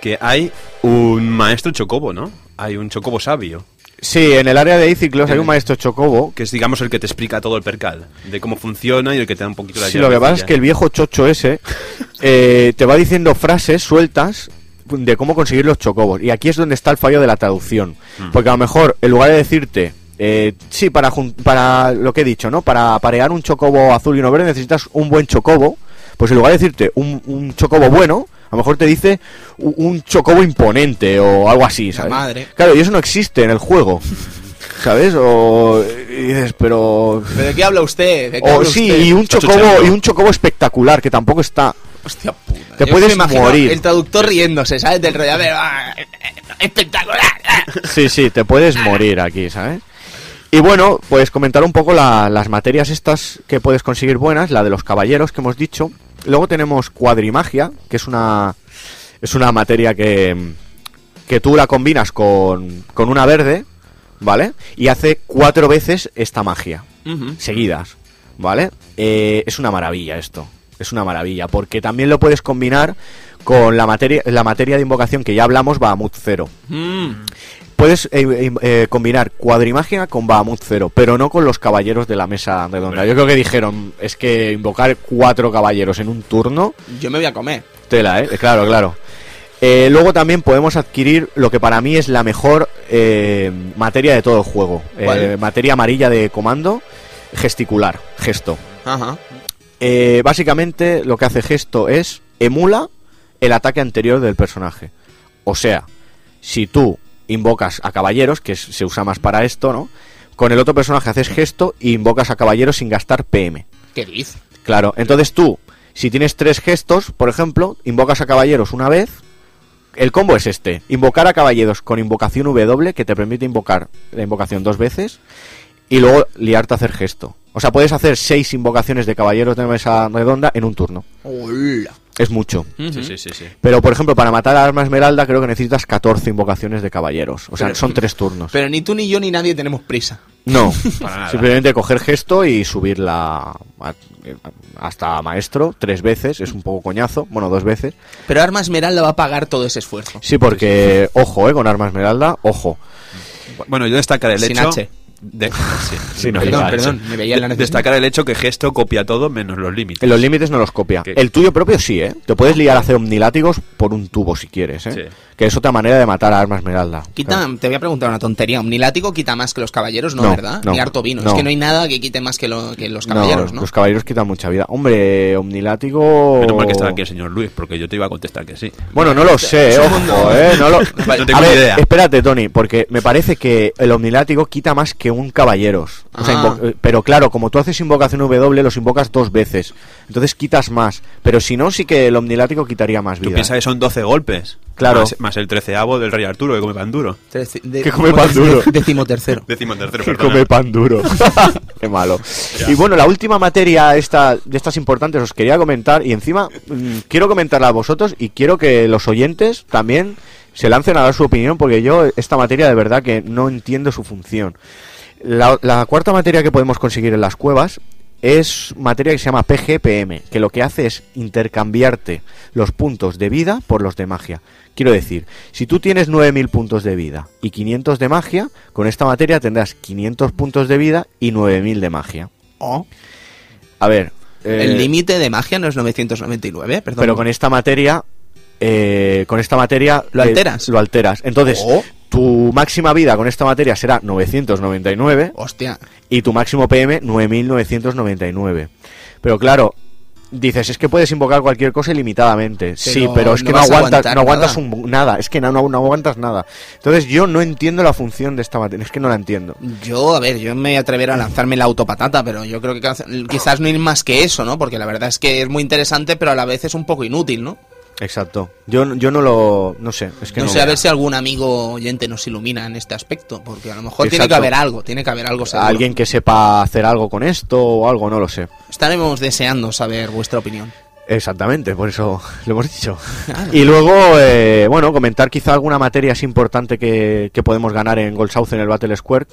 que hay un maestro chocobo, ¿no? Hay un chocobo sabio, Sí, en el área de Iciclos hay un maestro chocobo. que es, digamos, el que te explica todo el percal, de cómo funciona y el que te da un poquito la Sí, lo que pasa es que el viejo chocho ese eh, te va diciendo frases sueltas de cómo conseguir los chocobos. Y aquí es donde está el fallo de la traducción. Porque a lo mejor, en lugar de decirte, eh, sí, para, para lo que he dicho, ¿no? Para parear un chocobo azul y uno verde necesitas un buen chocobo. Pues en lugar de decirte un, un chocobo bueno, a lo mejor te dice un chocobo imponente o algo así, ¿sabes? madre. Claro, y eso no existe en el juego. ¿Sabes? O y dices, pero ¿Pero de qué habla usted? ¿De qué o habla sí, usted? y un chocobo chuchando. y un chocobo espectacular que tampoco está. Hostia puta. Te Yo puedes morir. El traductor riéndose, ¿sabes? Del rollo. Espectacular. Sí, sí, te puedes morir aquí, ¿sabes? Y bueno, pues comentar un poco la- las materias estas que puedes conseguir buenas, la de los caballeros que hemos dicho. Luego tenemos cuadrimagia, que es una es una materia que que tú la combinas con con una verde, ¿vale? Y hace cuatro veces esta magia. Seguidas, ¿vale? Eh, es una maravilla esto, es una maravilla, porque también lo puedes combinar con la materia, la materia de invocación que ya hablamos, Bahamut 0. Mm. Puedes eh, eh, eh, combinar cuadrimagia con Bahamut 0, pero no con los caballeros de la mesa redonda. Yo creo que dijeron, es que invocar cuatro caballeros en un turno, Yo me voy a comer. tela, ¿eh? Claro, claro. Eh, luego también podemos adquirir lo que para mí es la mejor eh, materia de todo el juego. Eh, materia amarilla de comando, gesticular, gesto. Ajá. Básicamente lo que hace gesto es emula el ataque anterior del personaje. O sea, si tú invocas a caballeros, que se usa más para esto, ¿no? Con el otro personaje haces gesto e invocas a caballeros sin gastar PM. ¿Qué dice? Claro, entonces tú, si tienes tres gestos, por ejemplo, invocas a caballeros una vez. El combo es este: invocar a caballeros con invocación W, que te permite invocar la invocación dos veces, y luego liarte a hacer gesto. O sea, puedes hacer seis invocaciones de caballeros de mesa redonda en un turno. Hola. Es mucho. Sí, sí, sí, sí. Pero, por ejemplo, para matar a Arma Esmeralda creo que necesitas 14 invocaciones de caballeros. O sea, Pero- son tres turnos. Pero ni tú ni yo ni nadie tenemos prisa. No, simplemente coger gesto y subirla hasta maestro tres veces. Es un poco coñazo. Bueno, dos veces. Pero Arma Esmeralda va a pagar todo ese esfuerzo. Sí, porque, ojo, eh, con Arma Esmeralda, ojo. Bueno, yo destacar el Sin hecho... H. De, sí, Sí, no, Perdón, ya, perdón, me veía en la De- necesidad. destacar el hecho que Gesto copia todo menos los límites. Los límites no los copia. El tuyo propio sí, ¿eh? Te puedes liar a hacer omnilátigos por un tubo si quieres, ¿eh? Sí. Que es otra manera de matar a Arma Esmeralda. Quita, Claro. te voy a preguntar una tontería. Omnilático quita más que los caballeros, ¿no, No, verdad? no, Ni harto vino. no. Es que no hay nada que quite más que, lo- que los caballeros, ¿no? Los caballeros quitan mucha vida. Hombre, omnilátigo... Menos mal que estaba aquí el señor Luis, porque yo te iba a contestar que sí. Bueno, no lo sé, ojo, eh, no lo... No tengo A ver, idea. espérate, Tony, porque me parece que el omnilátigo quita más que un caballeros. O sea, Ah. eh, pero claro, como tú haces invocación W, los invocas dos veces. Entonces quitas más. Pero si no, sí que el omnilátigo quitaría más Tú vida. piensas que son 12 golpes. Claro. Más, más el treceavo del Rey Arturo, que come pan duro. Trece- de- Que come pan duro. Décimo tercero. Décimo tercero, Que come pan duro. Qué malo. Y bueno, la última materia esta, de estas importantes os quería comentar y encima mm, quiero comentarla a vosotros y quiero que los oyentes también se lancen a dar su opinión porque yo esta materia de verdad que no entiendo su función. La, la cuarta materia que podemos conseguir en las cuevas es materia que se llama PGPM, que lo que hace es intercambiarte los puntos de vida por los de magia. Quiero decir, si tú tienes 9.000 puntos de vida y 500 de magia, con esta materia tendrás 500 puntos de vida y 9.000 de magia. Oh. A ver... eh, El límite de magia no es 999, perdón. Pero con esta materia... eh, con esta materia... ¿Lo eh, alteras? lo alteras. Entonces, Oh. Tu máxima vida con esta materia será 999 Hostia. y tu máximo PM 9999. Pero claro, dices, es que puedes invocar cualquier cosa ilimitadamente. sí, pero es no que no aguantas, aguantar no aguantas nada. un- nada, es que no, no, no aguantas nada. Entonces yo no entiendo la función de esta materia, es que no la entiendo. Yo, a ver, yo me atreveré a lanzarme la autopatata, pero yo creo que quizás- quizás no ir más que eso, ¿no? Porque la verdad es que es muy interesante, pero a la vez es un poco inútil, ¿no? Exacto. Yo, yo no lo, no sé, es que no no, sé, a ver si algún amigo oyente nos ilumina en este aspecto, porque a lo mejor tiene que haber algo, tiene que haber algo seguro. alguien que sepa hacer algo con esto o algo, no lo sé. Estaremos deseando saber vuestra opinión. Exactamente, por eso lo hemos dicho. Y luego, eh, bueno, comentar quizá alguna materia así importante que, que podemos ganar en Gold South en el Battle Square.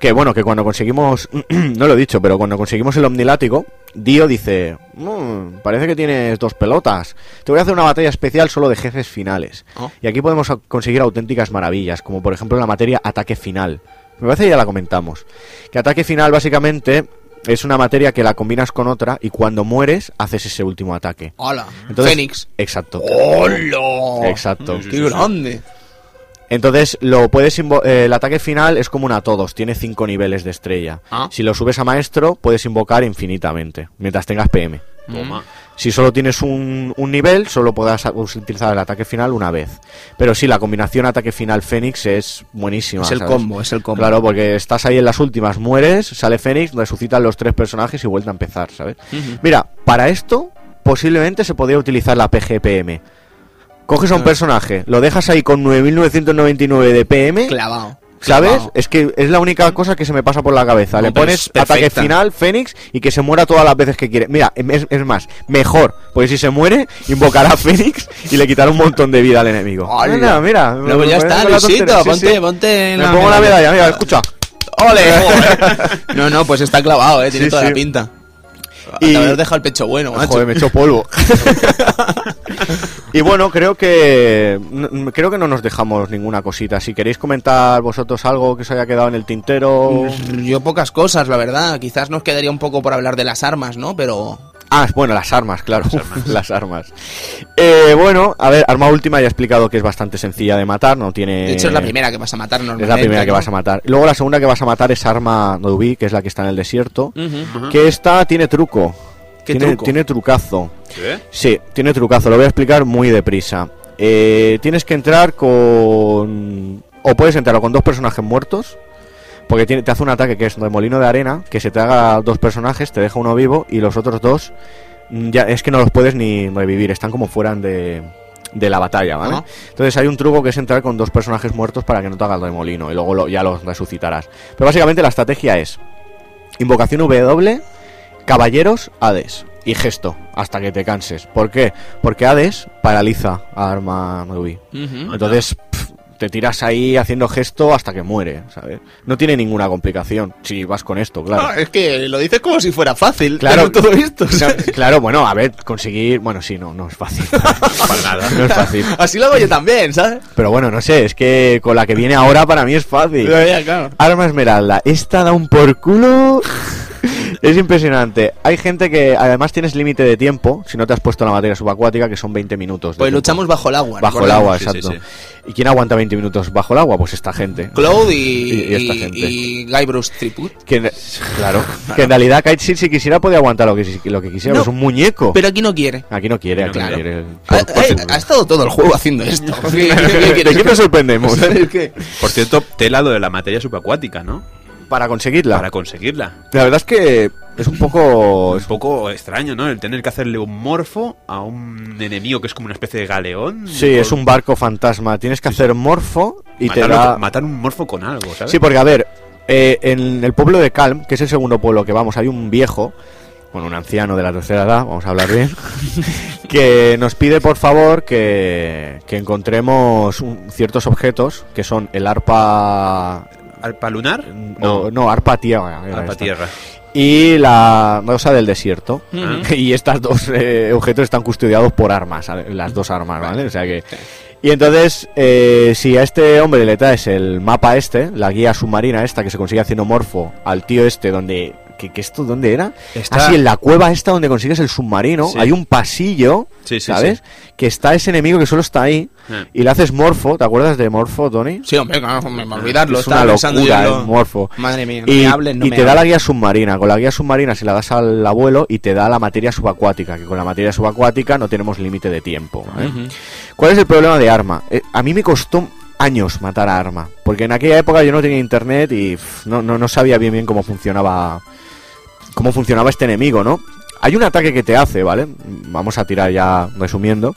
Que bueno, que cuando conseguimos, no lo he dicho, pero cuando conseguimos el Omnilátigo, Dio dice, "Mm, parece que tienes dos pelotas. Te voy a hacer una batalla especial solo de jefes finales. Oh. Y aquí podemos conseguir auténticas maravillas, como por ejemplo la materia ataque final. Me parece que ya la comentamos. Que ataque final básicamente es una materia que la combinas con otra y cuando mueres haces ese último ataque. ¡Hola! Entonces- Fénix. Exacto. ¡Hola! Exacto. ¡Qué grande! Entonces, lo puedes invo- eh, el ataque final es común a todos, tiene cinco niveles de estrella. Ah. Si lo subes a maestro, puedes invocar infinitamente, mientras tengas PM. Toma. Si solo tienes un, un nivel, solo podrás utilizar el ataque final una vez. Pero sí, la combinación ataque final Fénix es buenísima. Es el ¿sabes? combo, es el combo. Claro, porque estás ahí en las últimas, mueres, sale Fénix, resucitan los tres personajes y vuelta a empezar, ¿sabes? Mira, para esto posiblemente se podría utilizar la PGPM. Coges a un personaje, lo dejas ahí con 9.999 de PM, Clavado. ¿sabes? Clavado. Es que es la única cosa que se me pasa por la cabeza. No, Le pones ataque final, Fénix, y que se muera todas las veces que quiere. Mira, es, es más, mejor, porque si se muere, invocará a Fénix y le quitará un montón de vida al enemigo. Mira, mira. No, pues ya está, Luisito. Sí, ponte, sí. ponte en Me la pongo la medalla. mira, escucha. ¡Ole! no, no, pues está clavado, eh, tiene Sí, toda la pinta. Y-. Te haber dejado el pecho bueno, macho. Joder, me echó polvo. y bueno, creo que creo que no nos dejamos ninguna cosita. Si queréis comentar vosotros algo que os haya quedado en el tintero. Yo pocas cosas, la verdad. Quizás nos quedaría un poco por hablar de las armas, ¿no? Pero Ah, bueno, las armas, claro. Las armas. Eh, bueno, a ver, arma última ya he explicado que es bastante sencilla de matar, no tiene... de hecho es la primera que vas a matar Es la primera que vas a matar. Luego la segunda que vas a matar es arma Nodubi, que es la que está en el desierto. Que esta tiene truco. ¿Qué tiene, truco? tiene trucazo. ¿Sí? Sí, tiene trucazo, lo voy a explicar muy deprisa. Eh, tienes que entrar con... O puedes entrar con dos personajes muertos, porque te hace un ataque que es remolino de arena, que se te haga dos personajes, te deja uno vivo y los otros dos mm, ya es que no los puedes ni revivir, están como fuera de, de la batalla, ¿vale? Entonces hay un truco que es entrar con dos personajes muertos para que no te haga el remolino y luego lo- ya los resucitarás. Pero básicamente la estrategia es invocación W, caballeros, Hades. y gesto, hasta que te canses. ¿Por qué? Porque Hades paraliza a Arma Ruby. Ujú. Entonces te tiras ahí haciendo gesto hasta que muere, ¿sabes? No tiene ninguna complicación si vas con esto, claro. Ah, es que lo dices como si fuera fácil. Claro. todo esto. No, claro, bueno, a ver, conseguir... Bueno, sí, no, no es fácil. Para nada. No es fácil. Así lo hago yo también, ¿sabes? Pero bueno, no sé, es que con la que viene ahora para mí es fácil. claro. Arma Esmeralda, esta da un por culo. Es impresionante. Hay gente que además tienes límite de tiempo, si no te has puesto la materia subacuática, que son 20 minutos. Pues tiempo. luchamos bajo el agua. bajo el agua, Sí, sí, exacto. ¿Y quién aguanta 20 minutos bajo el agua? Pues esta gente. Cloud y, Y- y esta gente. Que, claro, que en realidad Kite si quisiera podía aguantar lo que, lo que quisiera, No, es un muñeco. Pero aquí no quiere. Aquí no quiere, aquí no Claro. quiere. Ha, Por- por- ha- ha estado todo el juego haciendo esto. ¿Qué- qué- qué ¿De qué que- nos sorprendemos? ¿Sabes qué? Por cierto, tela lo de la materia subacuática, ¿no? Para conseguirla. Para conseguirla. La verdad es que es un poco... Es un poco extraño, ¿no? El tener que hacerle un morfo a un enemigo que es como una especie de galeón. Sí, es un barco fantasma. Tienes que hacer morfo y te da... Matar un morfo con algo, ¿sabes? Sí, porque a ver, eh, en el pueblo de Calm, que es el segundo pueblo que vamos, hay un viejo, bueno, un anciano de la tercera edad, vamos a hablar bien, que nos pide por favor que, que encontremos un- ciertos objetos que son el arpa... ¿Alpa lunar? o- no, arpa tierra. esta. tierra. Y la rosa del desierto. Ujú. Y estos dos eh, objetos están custodiados por armas, las dos armas, ¿vale? O sea que... Y entonces, eh, si a este hombre le traes el mapa este, la guía submarina esta que se consigue haciendo morfo al tío este donde... ¿Qué, qué esto dónde era? Está- Así en la cueva esta donde consigues el submarino, Sí. hay un pasillo, Sí, sí, ¿sabes? Que está ese enemigo que solo está ahí Eh. y le haces morfo, ¿te acuerdas de morfo, Tony? Sí, hombre, claro, me a olvidarlo. es una locura lo- el morfo. Madre mía, no y me hables, no y me te da la guía submarina. Con la guía submarina se la das al abuelo y te da la materia subacuática. Que con la materia subacuática no tenemos límite de tiempo. ¿eh? ¿Cuál es el problema de Arma? Eh, a mí me costó años matar a Arma. Porque en aquella época yo no tenía internet y pff, no, no, no sabía bien bien cómo funcionaba. Cómo funcionaba este enemigo, ¿no? Hay un ataque que te hace, ¿vale? Vamos a tirar ya resumiendo.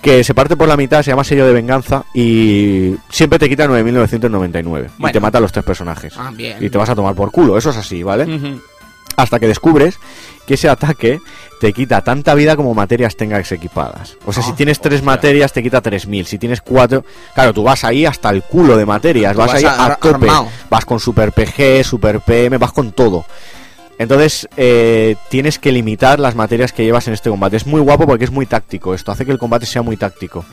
Que se parte por la mitad, se llama sello de venganza y siempre te quita 9.999. Y Bueno. te mata a los tres personajes Ah, bien. y te vas a tomar por culo. Eso es así, ¿vale? Hasta que descubres que ese ataque te quita tanta vida como materias tengas equipadas. O sea, si Ah, tienes tres hostia. materias te quita 3000. Si tienes cuatro, claro, tú vas ahí hasta el culo de materias. Vas, vas ahí a- a, tope. armado. Vas con super PG, super PM, vas con todo. Entonces eh, tienes que limitar las materias que llevas en este combate. Es muy guapo porque es muy táctico. Esto hace que el combate sea muy táctico.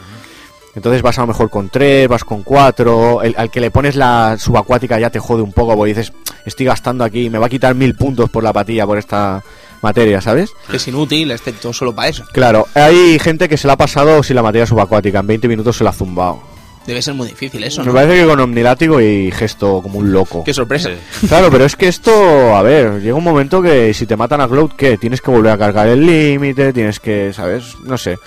Entonces vas a lo mejor con 3, vas con 4. al que le pones la subacuática ya te jode un poco porque dices, estoy gastando aquí, me va a quitar mil puntos por la patilla por esta materia, ¿sabes? Que es inútil, excepto solo para eso. Claro, hay gente que se la ha pasado sin la materia subacuática. En 20 minutos se la ha zumbado. Debe ser muy difícil eso, Me ¿no? parece que con omnilátigo y gesto como un loco. Qué sorpresa. Sí. Claro, pero es que esto, a ver, llega un momento que si te matan a Cloud, ¿qué? Tienes que volver a cargar el límite, tienes que, ¿sabes? No sé.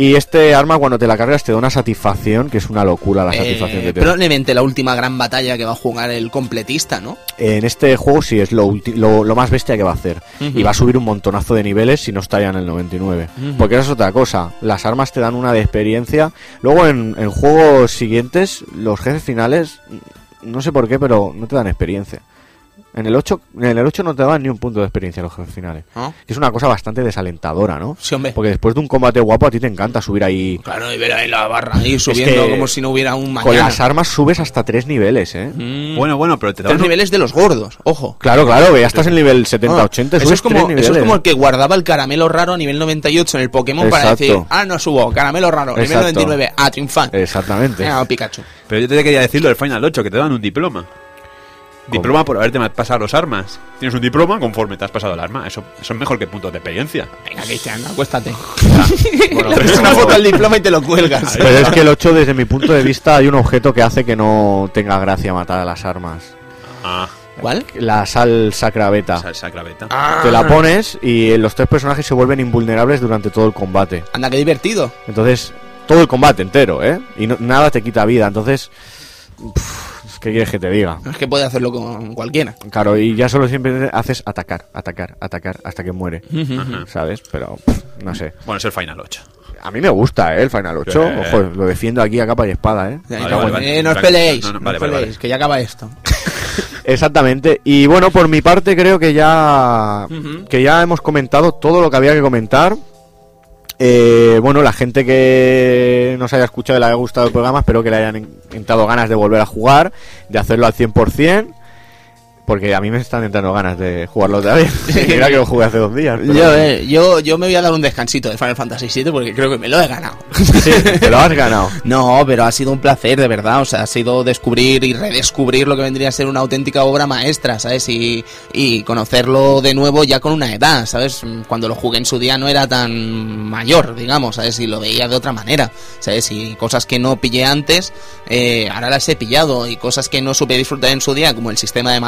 Y este arma cuando te la cargas te da una satisfacción, que es una locura la satisfacción Eh, que te da. probablemente la última gran batalla que va a jugar el completista, ¿no? En este juego sí es lo, lo, lo más bestia que va a hacer. Y va a subir un montonazo de niveles si no está ya en el 99. Ujú. Porque esa es otra cosa. Las armas te dan una de experiencia. Luego en, en juegos siguientes, los jefes finales, no sé por qué, pero no te dan experiencia. En el 8, en el 8 no te daban ni un punto de experiencia los jefes finales. Es una cosa bastante desalentadora, ¿no? Sí, hombre. Porque después de un combate guapo a ti te encanta subir ahí. Claro, y ver ahí la barra ahí subiendo que como si no hubiera un Con mañana. las armas subes hasta tres niveles, ¿eh? Mm. Bueno, bueno, pero te da Tres un- niveles de los gordos, ojo. Claro, claro, que ya estás en nivel 70, Ah, 80, eso, es como, tres eso es como el que guardaba el caramelo raro a nivel 98 en el Pokémon para decir, ah, no subo, caramelo raro, nivel Exacto. 99, ah, triunfan. Exactamente. Ah, Pikachu. Pero yo te quería decir lo del Final 8, que te dan un diploma. Diploma por haberte pasado los armas. Tienes un diploma conforme te has pasado el arma. Eso, eso es mejor que puntos de experiencia. Venga, Cristian, acuéstate. Bueno, pones una foto al diploma y te lo cuelgas. Pero es que el 8, desde mi punto de vista, hay un objeto que hace que no tenga gracia matar a las armas. Ah, ¿Cuál? La sal sacra beta. esa, esa claveta. Ah. Te la pones y los tres personajes se vuelven invulnerables durante todo el combate. Anda, qué divertido. Entonces, todo el combate entero, ¿eh? Y no- nada te quita vida. Entonces, pff, ¿qué quieres que te diga? Es que puede hacerlo con cualquiera. Claro, y ya solo siempre haces atacar, atacar, atacar hasta que muere. ¿Sabes? Pero, pff, no sé. Bueno, es el Final 8. A mí me gusta, ¿eh? El Final 8. Sí. Ojo, lo defiendo aquí a capa y espada, ¿eh? Vale, vale, bueno, vale. eh, no os peleéis, No, no, no os vale, vale, peleéis, vale. que ya acaba esto. Exactamente. Y bueno, por mi parte creo que ya que ya hemos comentado todo lo que había que comentar. Eh, bueno, la gente que nos haya escuchado y le haya gustado el programa, espero que le hayan en- entrado ganas de volver a jugar, de hacerlo al 100%. Porque a mí me están entrando ganas de jugarlo otra vez. Mira que lo jugué hace dos días. pero- Yo, eh, yo, yo me voy a dar un descansito de Final Fantasy VII porque creo que me lo he ganado. Sí, te lo has ganado. No, pero ha sido un placer, de verdad. O sea, ha sido descubrir y redescubrir lo que vendría a ser una auténtica obra maestra, ¿sabes? Y, y conocerlo de nuevo ya con una edad, ¿sabes? Cuando lo jugué en su día no era tan mayor, digamos, ¿sabes? Y lo veía de otra manera, ¿sabes? Y cosas que no pillé antes, eh, ahora las he pillado. Y cosas que no supe disfrutar en su día, como el sistema de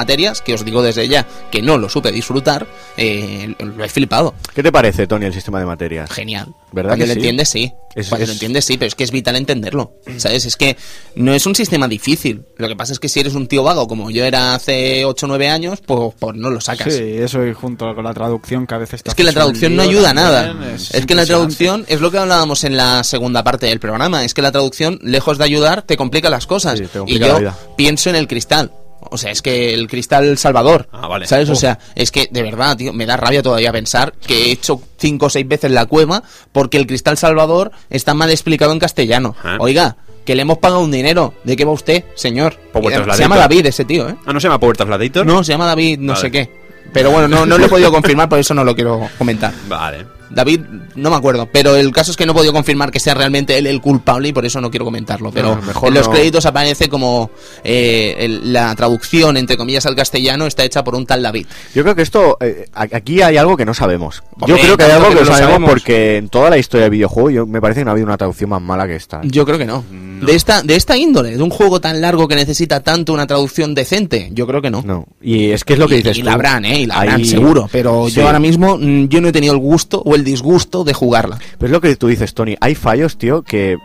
que os digo desde ya que no lo supe disfrutar, eh, lo he flipado. ¿Qué te parece, Tony, el sistema de materias? Genial. ¿Verdad Cuando que lo sí? entiendes, sí. Es- Cuando es- lo entiendes, sí, pero es que es vital entenderlo. ¿Sabes? Es que no es un sistema difícil. Lo que pasa es que si eres un tío vago como yo era hace 8 o 9 años, pues, pues no lo sacas. Sí, eso y junto con la traducción que a veces te Es que la traducción no ayuda a nada. es Es, que la traducción es lo que hablábamos en la segunda parte del programa. Es que la traducción, lejos de ayudar, te complica las cosas. Sí, te y yo la vida. pienso en el cristal. O sea, es que el cristal salvador. Ah, vale. ¿Sabes? O sea, es que de verdad, tío, me da rabia todavía pensar que he hecho cinco o seis veces la cueva porque el cristal salvador está mal explicado en castellano. Ah. Oiga, que le hemos pagado un dinero. ¿De qué va usted, señor? Eh, se llama David ese tío, ¿eh? Ah, ¿no se llama Power Translator? No, se llama David no Vale. sé qué. Pero bueno, no, no lo he podido confirmar, por eso no lo quiero comentar. Vale. David, no me acuerdo, pero el caso es que no he podido confirmar que sea realmente él el culpable y por eso no quiero comentarlo. Pero No, mejor en los no. créditos aparece como eh, el- la traducción, entre comillas, al castellano está hecha por un tal David. Yo creo que esto, eh, aquí hay algo que no sabemos. Hombre, yo creo que hay algo que que, no sabemos, sabemos. porque en toda la historia del videojuego yo, me parece que no ha habido una traducción más mala que esta. Yo creo que no. De, esta, de esta índole, de un juego tan largo que necesita tanto una traducción decente, yo creo que no. No. Y es que es lo que y, dices y la habrán, ¿eh? Y la habrán, seguro. Pero Sí. yo ahora mismo, mm, yo no he tenido el gusto o el disgusto de jugarla. Pero es lo que tú dices, Tony. Hay fallos, tío, que...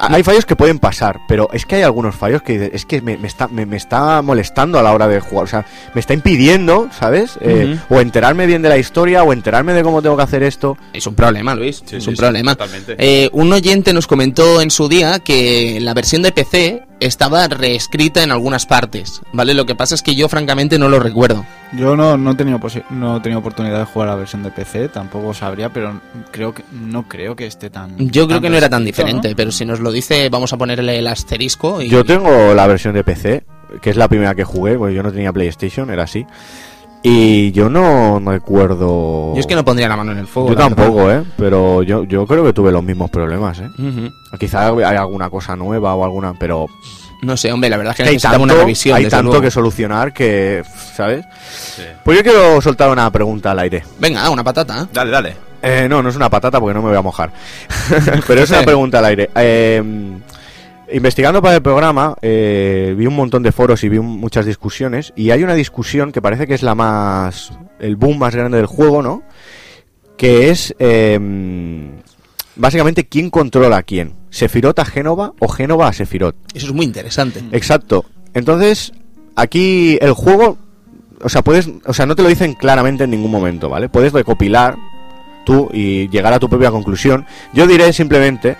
Hay fallos que pueden pasar, pero es que hay algunos fallos que es que me, me está, me, me está molestando a la hora de jugar. O sea, me está impidiendo, ¿sabes? Eh, O enterarme bien de la historia, o enterarme de cómo tengo que hacer esto. Es un problema, Luis. Sí, es sí, un sí, problema. totalmente. Eh, un oyente nos comentó en su día que la versión de PC estaba reescrita en algunas partes, ¿vale? Lo que pasa es que yo francamente no lo recuerdo. Yo no, no, he tenido no he tenido oportunidad de jugar la versión de PC, tampoco sabría, pero creo que no creo que esté tan. Yo creo que no era tan diferente, ¿no? pero si nos lo dice, vamos a ponerle el asterisco y Yo tengo la versión de PC, que es la primera que jugué, porque yo no tenía PlayStation, era así. Y yo no me acuerdo... Yo es que no pondría la mano en el fuego. Yo verdad. tampoco, ¿eh? Pero yo, yo creo que tuve los mismos problemas, ¿eh? Quizá hay alguna cosa nueva o alguna, pero No sé, hombre, la verdad es que que hay tanto, una revisión. hay tanto luego. que solucionar que, ¿sabes? Pues yo quiero soltar una pregunta al aire. Venga, una patata. ¿eh? Dale, dale. Eh, no, no es una patata porque no me voy a mojar. Pero es una pregunta al aire. Eh, investigando para el programa, eh, vi un montón de foros y vi un- muchas discusiones. Y hay una discusión que parece que es la más. el boom más grande del juego, ¿no? Que es. eh, básicamente, ¿quién controla a quién? ¿Sefirot a Génova o Génova a Sefirot? Eso es muy interesante. Exacto. Entonces, aquí el juego, o sea, puedes, o sea, no te lo dicen claramente en ningún momento, ¿vale? Puedes recopilar tú y llegar a tu propia conclusión. Yo diré simplemente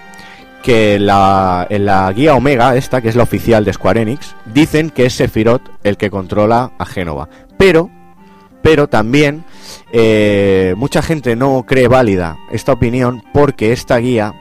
que la, en la guía Omega, esta, que es la oficial de Square Enix, dicen que es Sephiroth el que controla a Génova. Pero, pero también eh, mucha gente no cree válida esta opinión porque esta guía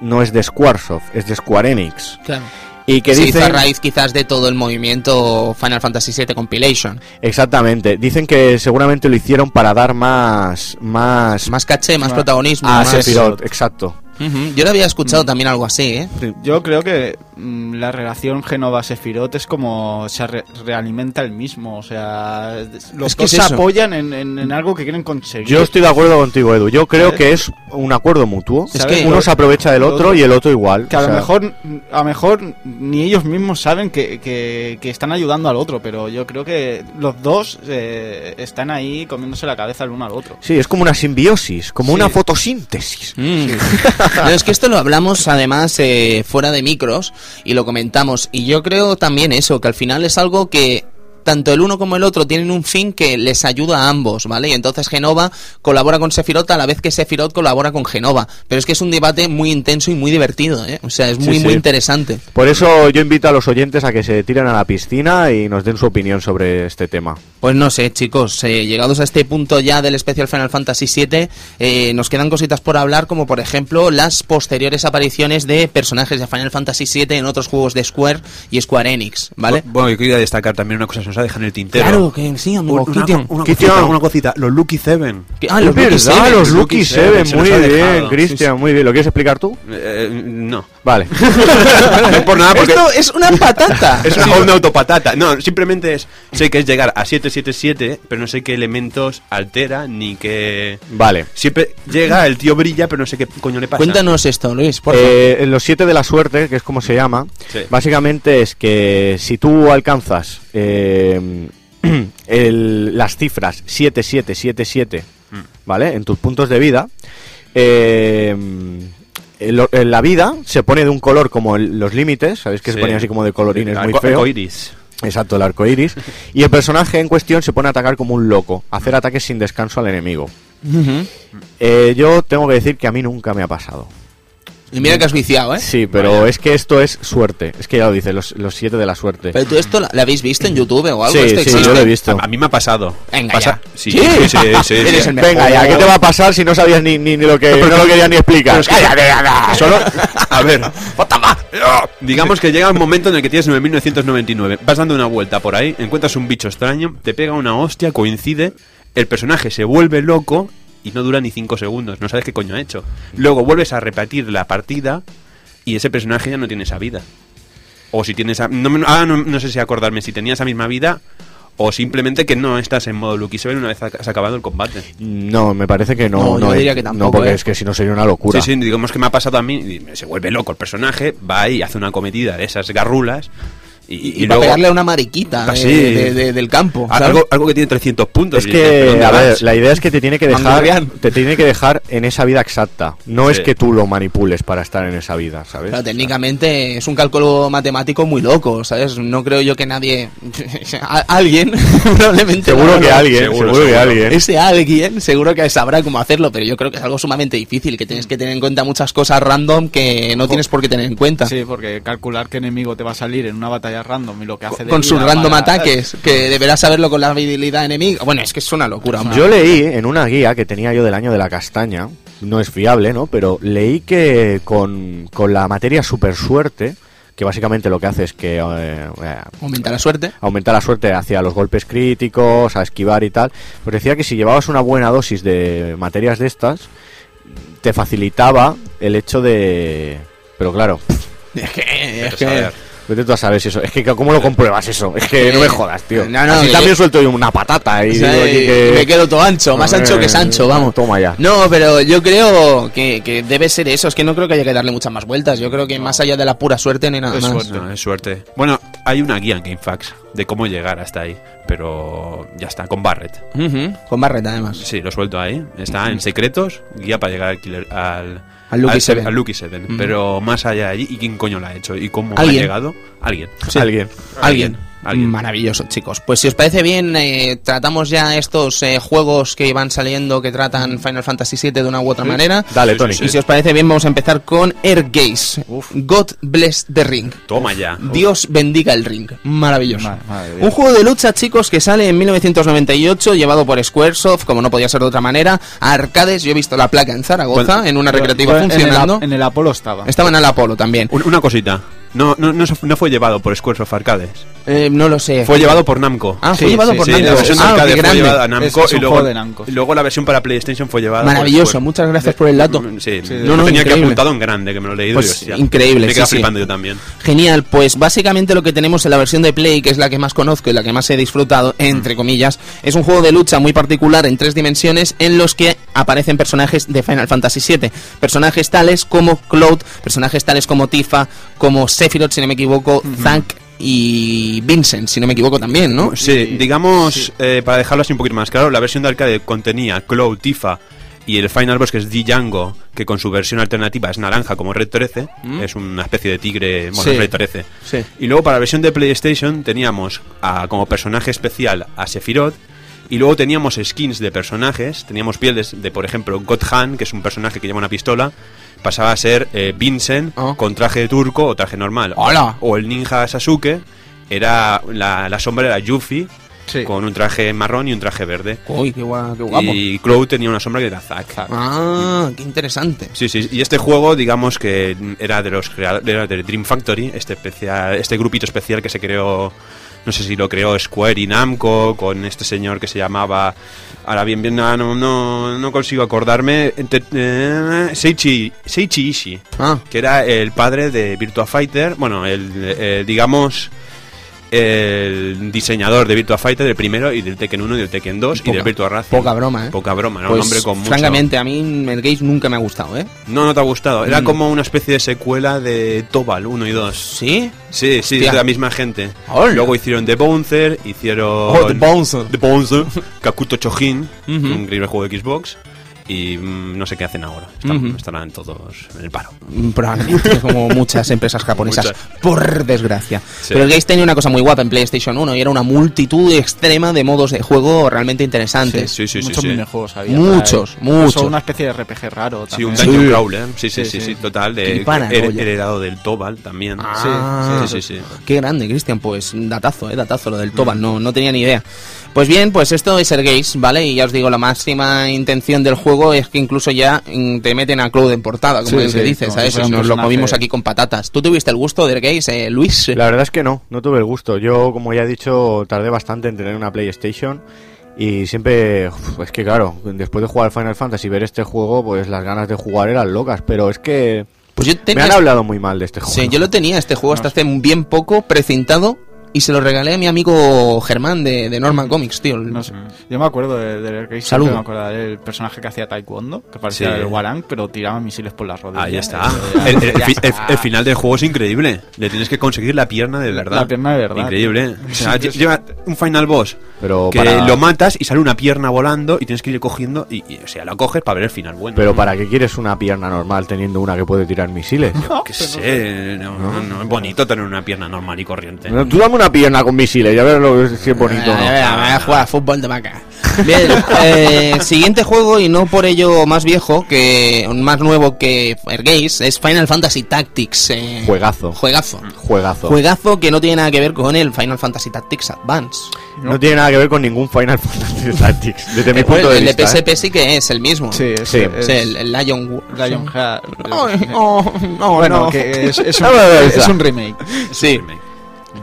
no es de Squaresoft, es de Square Enix. Claro. Y que se hizo dicen... a raíz quizás de todo el movimiento Final Fantasy VII Compilation. Exactamente. Dicen que seguramente lo hicieron para dar más más Más caché, más protagonismo. a más... Sephiroth, exacto. Yo lo había escuchado también algo así, ¿eh? Yo creo que mm, la relación Genova-Sefirot es como se re- realimenta el mismo. O sea, los Es que dos es se apoyan en, en- en algo que quieren conseguir. Yo estoy de acuerdo contigo, Edu. Yo creo ¿Sabes? que es un acuerdo mutuo. Es que- uno se aprovecha del otro otro- y el otro igual. Que a O lo sea, mejor a lo mejor ni ellos mismos saben que, que- que están ayudando al otro, pero yo creo que los dos eh, están ahí comiéndose la cabeza el uno al otro. Sí, es como una simbiosis, como Sí. una fotosíntesis. Mm. No, es que esto lo hablamos además eh, fuera de micros y lo comentamos. Y yo creo también eso, que al final es algo que tanto el uno como el otro tienen un fin que les ayuda a ambos, ¿vale? Y entonces Genova colabora con Sephiroth a la vez que Sephiroth colabora con Genova. Pero es que es un debate muy intenso y muy divertido, ¿eh? O sea, es muy, Sí, muy interesante. Por eso yo invito a los oyentes a que se tiren a la piscina y nos den su opinión sobre este tema. Pues no sé, chicos, eh, llegados a este punto ya del especial Final Fantasy VII, eh, nos quedan cositas por hablar, como por ejemplo las posteriores apariciones de personajes de Final Fantasy VII en otros juegos de Square y Square Enix, ¿vale? Bueno, yo quería destacar también una cosa nos ha dejado en el tintero. Claro que sí, amigo. Una, Kitian. una Kitian. cosita, una cosita, los Lucky Seven. Ah, los Lucky verdad, Seven. los Lucky Lucky Seven, Seven, se muy bien. Cristian, muy bien. ¿Lo quieres explicar tú? Eh, no. Vale. no es por nada porque Esto es una patata. es una, una autopatata. No, simplemente es sé que es llegar a 777, pero no sé qué elementos altera ni qué vale. siempre llega, el tío brilla, pero no sé qué coño le pasa. Cuéntanos esto, Luis, por favor. Eh, en los siete de la suerte, que es como se llama, Sí. básicamente es que si tú alcanzas eh, el- las cifras 7777, Mm. ¿vale? En tus puntos de vida, eh, el- la vida se pone de un color como los límites, ¿sabéis que se ponen así como de colorines muy Arco- feo? arcoiris. Exacto, el arco iris. y el personaje en cuestión se pone a atacar como un loco, a hacer ataques sin descanso al enemigo. Eh, yo tengo que decir que a mí nunca me ha pasado. Y mira que has viciado, ¿eh? Sí, pero es que esto es suerte. Es que ya lo dice, los, los siete de la suerte. Pero tú esto lo, lo habéis visto en YouTube o algo. Sí, ¿Esto sí, existe? yo lo he visto. A, a mí me ha pasado. Venga, Pasa- ya. Sí, ¿Sí? sí, sí, sí, sí. Eres el mejor. Venga, ya, ¿qué te va a pasar si no sabías ni, ni, ni lo que no lo querías ni explicar? Solo, a ver, digamos que llega un momento en el que tienes 9999, vas dando una vuelta por ahí, encuentras un bicho extraño, te pega una hostia, coincide, el personaje se vuelve loco y no dura ni 5 segundos, no sabes qué coño ha hecho. Luego vuelves a repetir la partida y ese personaje ya no tiene esa vida. O si tienes... esa- No, me- ah, no, no sé si acordarme si tenía esa misma vida o simplemente que no estás en modo Lucky Seven una vez has acabado el combate. No, me parece que no. No, yo no, diría que No, tampoco, porque eh. es que si no sería una locura. Sí, sí, digamos que me ha pasado a mí, y se vuelve loco el personaje, va ahí, hace una cometida de esas garrulas y, Y, y para luego... pegarle a una mariquita Ah, de- sí. de- de- del campo. ¿sabes? Algo, algo que tiene 300 puntos. Es y dices, ¿pero que, a ver, la idea es que te tiene que dejar, te tiene que dejar en esa vida exacta. No es que tú lo manipules para estar en esa vida, ¿sabes? Claro, técnicamente es un cálculo matemático muy loco, ¿sabes? No creo yo que nadie... alguien, probablemente... Seguro no, que no, alguien, seguro, seguro, que alguien. Ese alguien seguro que sabrá cómo hacerlo, pero yo creo que es algo sumamente difícil, que tienes que tener en cuenta muchas cosas random que no tienes por qué tener en cuenta. Sí, porque calcular qué enemigo te va a salir en una batalla random y lo que hace de Con sus random para- ataques, que deberás saberlo con la habilidad enemiga. Bueno, es que es una locura. Yo leí en una guía que tenía yo del año de la castaña, no es fiable, ¿no? Pero leí que con, con la materia super suerte, que básicamente lo que hace es que eh, eh, Aumenta la suerte. aumenta la suerte hacia los golpes críticos, a esquivar y tal, pues decía que si llevabas una buena dosis de materias de estas, te facilitaba el hecho de... Pero claro, Es que... Es que... vete tú a saber si eso... Es que ¿cómo lo compruebas eso? Es que no me jodas, tío. No, no, Así que también yo- suelto yo una patata y O sea, digo aquí y que... Me quedo todo ancho, más Eh, ancho que Sancho, vamos. Toma ya. No, pero yo creo que, que debe ser eso. Es que no creo que haya que darle muchas más vueltas. Yo creo que más allá de la pura suerte ni nada Es más. suerte. no, es suerte. Bueno, hay una guía en GameFAQs de cómo llegar hasta ahí, pero ya está, con Barrett. Con Barrett, además. Sí, lo suelto ahí. Está en secretos, guía para llegar al killer, al, Al Lucky se- Seven. al Lucky Seven. Ujú. Pero más allá de allí, ¿y quién coño la ha hecho? ¿Y cómo Alguien. ha llegado? Alguien. Sí. Alguien. Alguien. Alguien. Maravilloso, chicos. Pues si os parece bien, eh, tratamos ya estos eh, juegos que van saliendo que tratan Final Fantasy VII de una u otra manera. Dale, Tony. sí, Y si os parece bien, vamos a empezar con Air Gaze. God bless the ring. Toma ya. Dios bendiga el ring. Maravilloso. Madre- madre. Un juego de lucha, chicos, que sale en 1998, llevado por Squaresoft, como no podía ser de otra manera, a arcades. Yo he visto la placa en Zaragoza, Bueno, en una recreativa Bueno, en el funcionando. En el, Apolo estaba. Estaba en el Apolo también. Un- Una cosita. No, no, no, fue llevado por Squaresoft Arcades. Eh, no lo sé. Fue llevado por Namco. Ah, fue Sí, llevado sí, por Sí, Namco. la versión de Ah, arcade fue llevada a Namco Es- es y luego, juego de Namco, sí. y luego la versión para PlayStation fue llevada Maravilloso, muchas gracias por el dato. Sí, Sí, no, no, tenía que increíble. apuntado en grande, que me lo he leído. Pues, y hostia, increíble, Me sí. flipando yo también. Genial, pues básicamente lo que tenemos en la versión de Play, que es la que más conozco y la que más he disfrutado, entre comillas, es un juego de lucha muy particular en tres dimensiones en los que aparecen personajes de Final Fantasy VII. Personajes tales como Cloud, personajes tales como Tifa, como Sephiroth, si no me equivoco, Zank y Vincent, si no me equivoco también, ¿no? Sí, digamos, eh, para dejarlo así un poquito más claro, la versión de arcade contenía Cloud, Tifa Y el final boss, que es Django, que con su versión alternativa es naranja como Red 13, es una especie de tigre, bueno, Sí. Red 13. Sí. Y luego para la versión de PlayStation teníamos a- como personaje especial a Sephiroth. Y luego teníamos skins de personajes. Teníamos pieles de, por ejemplo, Godhan, que es un personaje que lleva una pistola. Pasaba a ser eh, Vincent Ah. con traje de turco o traje normal. ¡Hola! O el ninja Sasuke. Era la, la sombra era Yuffie Sí. con un traje marrón y un traje verde. Uy, qué, gua- qué guapo. Y Cloud tenía una sombra que era Zack. Ah, qué interesante. Sí, sí, y este juego, digamos que era de los creadores de Dream Factory, este especial, este grupito especial que se creó, no sé si lo creó Square y Namco, con este señor que se llamaba, ahora bien, bien, no, no, no, no consigo acordarme, ente- eh, Seiichi, Seiichi Ishii, Ah, que era el padre de Virtua Fighter, bueno, el, eh, digamos, el diseñador de Virtua Fighter, el primero, y del Tekken 1 y del Tekken 2 y Poca- del Virtua Racing. poca broma, ¿eh? Poca broma, ¿no? pues, un hombre con mucho... francamente, a mí el Gaze nunca me ha gustado, ¿eh? No, no te ha gustado. Era Mm. como una especie de secuela de Tobal 1 y 2. ¿Sí? Sí, sí, Hostia. es de la misma gente. Hola. Luego hicieron The Bouncer, hicieron... Oh, The Bouncer. The Bouncer, Kakuto Chojin, Ujú. un increíble juego de Xbox. Y mm, no sé qué hacen ahora. Están-. Estarán todos en el paro. Mm, Probablemente, como muchas empresas japonesas, Muchas. por desgracia. Sí. Pero el Gaze tenía una cosa muy guapa en PlayStation 1 y era una multitud extrema de modos de juego realmente interesantes. Sí, sí, sí. muchos sí. minijuegos había. Muchos, muchos. una especie de RPG raro. Sí, un también. Dungeon Sí. Crawler. Sí, sí, sí, Sí, sí, sí. total. De, her- heredado del Tobal también. Ah, sí, sí, sí. Qué grande, Cristian. Pues datazo, eh, datazo lo del Tobal. No, no tenía ni idea. Pues bien, pues esto es el Gaze, ¿vale? Y ya os digo, la máxima intención del juego es que incluso ya mm, te meten a Cloud en portada, como Sí, se sí, dice, como ¿sabes? si Nos lo comimos aquí con patatas. ¿Tú tuviste el gusto del Gaze, eh, Luis? La verdad es que no, no tuve el gusto. Yo, como ya he dicho, tardé bastante en tener una PlayStation y siempre, uf, es que claro, después de jugar Final Fantasy y ver este juego, pues las ganas de jugar eran locas, pero es que Pues yo me han hablado muy mal de este juego. Sí, yo lo tenía este juego hasta hace bien poco precintado y se lo regalé a mi amigo Germán de, de Norman Comics, tío. No sé. Yo me acuerdo de- del Gaze, Saludo. me acuerdo del personaje que hacía Taekwondo, que parecía Sí. el Warang, pero tiraba misiles por las rodillas. Ahí está. El, el- ya fi- el- está. el final del juego es increíble. Le tienes que conseguir la pierna de verdad. la pierna de verdad. Increíble. O sea, lleva un final boss Pero que para, lo matas y sale una pierna volando y tienes que ir cogiendo y, y, o sea, la coges para ver el final bueno. pero ¿para qué quieres una pierna normal teniendo una que puede tirar misiles? que sé, no, no, no, es bonito tener una pierna normal y corriente. No, Tú dame una pierna con misiles, ya verás lo que- si es bonito. o no. A ver, a ver, a jugar a fútbol de vaca. Bien, eh, siguiente juego y no por ello más viejo, que más nuevo que Ergaze, es Final Fantasy Tactics. eh, Juegazo. Juegazo. Juegazo. Juegazo que no tiene nada que ver con el Final Fantasy Tactics Advance. No tiene nada que ver con ningún Final Fantasy Tactics, desde mi Eh, punto pues, de el vista. de PSP ¿eh? sí que es el mismo. Sí, es, Sí. es- Sí, el, el Lion... Lion Heart. Ay, oh, no, bueno, no. que es, es un, es esa. un remake.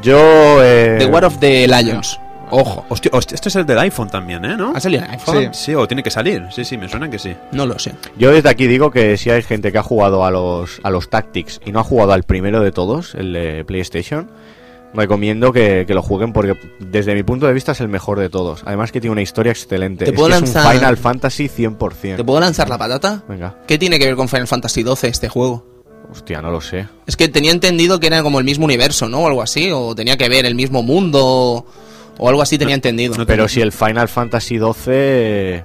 Yo. Eh, The War of the Lions. Ojo. Hostia, hostia, esto es el del iPhone también, ¿eh? ¿No? ¿Ha salido en iPhone? Sí, o tiene que salir. Sí, sí, me suena que sí. No lo sé. Yo desde aquí digo que si hay gente que ha jugado a los, a los Tactics y no ha jugado al primero de todos, el de PlayStation, recomiendo que, que lo jueguen porque desde mi punto de vista es el mejor de todos. Además que tiene una historia excelente. ¿Te Es puedo que es un lanzar- Final Fantasy 100%. ¿Te puedo lanzar la patata? Venga, ¿Qué tiene que ver con Final Fantasy XII este juego? Hostia, no lo sé. Es que tenía entendido que era como el mismo universo, ¿no? O algo así, o tenía que ver el mismo mundo, o algo así tenía entendido. no Pero si el Final Fantasy 12...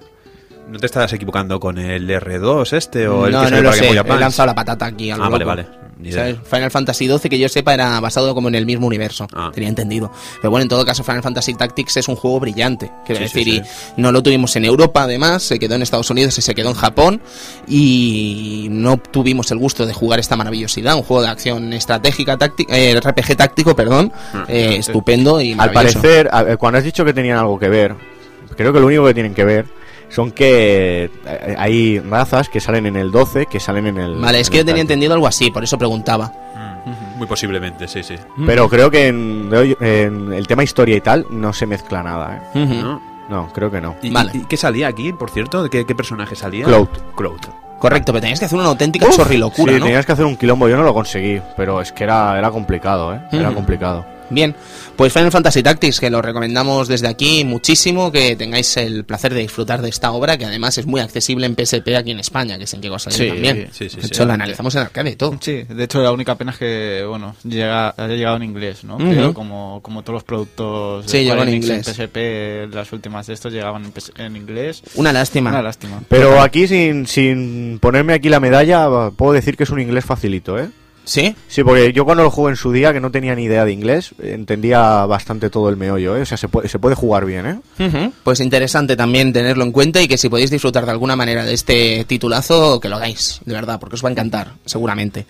¿No te estás equivocando con el R2 este o el no, que no salió lo para Game sé, he lanzado la patata aquí al Ah, vale, vale. Ni idea. ¿Sabes? Final Fantasy XII, que yo sepa, era basado como en el mismo universo. Ah. Tenía entendido. Pero bueno, en todo caso, Final Fantasy Tactics es un juego brillante. Quiero Sí, decir, sí. y no lo tuvimos en Europa, además, se quedó en Estados Unidos y se quedó en Japón. Y no tuvimos el gusto de jugar esta maravillosidad. Un juego de acción estratégica, táctica, eh, RPG táctico, perdón. Ah, eh, estupendo y Al parecer, cuando has dicho que tenían algo que ver, creo que lo único que tienen que ver son que eh, hay razas que salen en el 12, que salen en el... Vale, es que yo tenía entendido algo así, por eso preguntaba. Mm, Muy posiblemente, sí, sí. Pero creo que en, en el tema historia y tal no se mezcla nada, ¿eh? ¿No? No, creo que no. ¿Y, Vale. y- qué salía aquí, por cierto? ¿Qué, qué personaje salía? Cloud. Cloud. Correcto, pero tenías que hacer una auténtica Uf, chorrilocura, sí, ¿no? tenías que hacer un quilombo, yo no lo conseguí, pero es que era, era complicado, ¿eh? Era complicado. Bien, pues Final Fantasy Tactics, que lo recomendamos desde aquí muchísimo, que tengáis el placer de disfrutar de esta obra, que además es muy accesible en PSP aquí en España, que es en qué cosa Sí, también. sí, sí, de sí, hecho, sí. lo analizamos en arcade y todo. Sí, de hecho la única pena es que, bueno, llega, haya llegado en inglés, ¿no? Pero como, como todos los productos de Sí, llegó Square en inglés. PSP, las últimas de estos llegaban en, en inglés. Una lástima. Una lástima. Pero aquí, sin, sin ponerme aquí la medalla, puedo decir que es un inglés facilito, ¿eh? ¿Sí? Sí, porque yo cuando lo jugué en su día, que no tenía ni idea de inglés, entendía bastante todo el meollo, ¿eh? O sea, se puede, se puede jugar bien, ¿eh? Pues interesante también tenerlo en cuenta y que si podéis disfrutar de alguna manera de este titulazo, que lo hagáis, de verdad, porque os va a encantar, seguramente.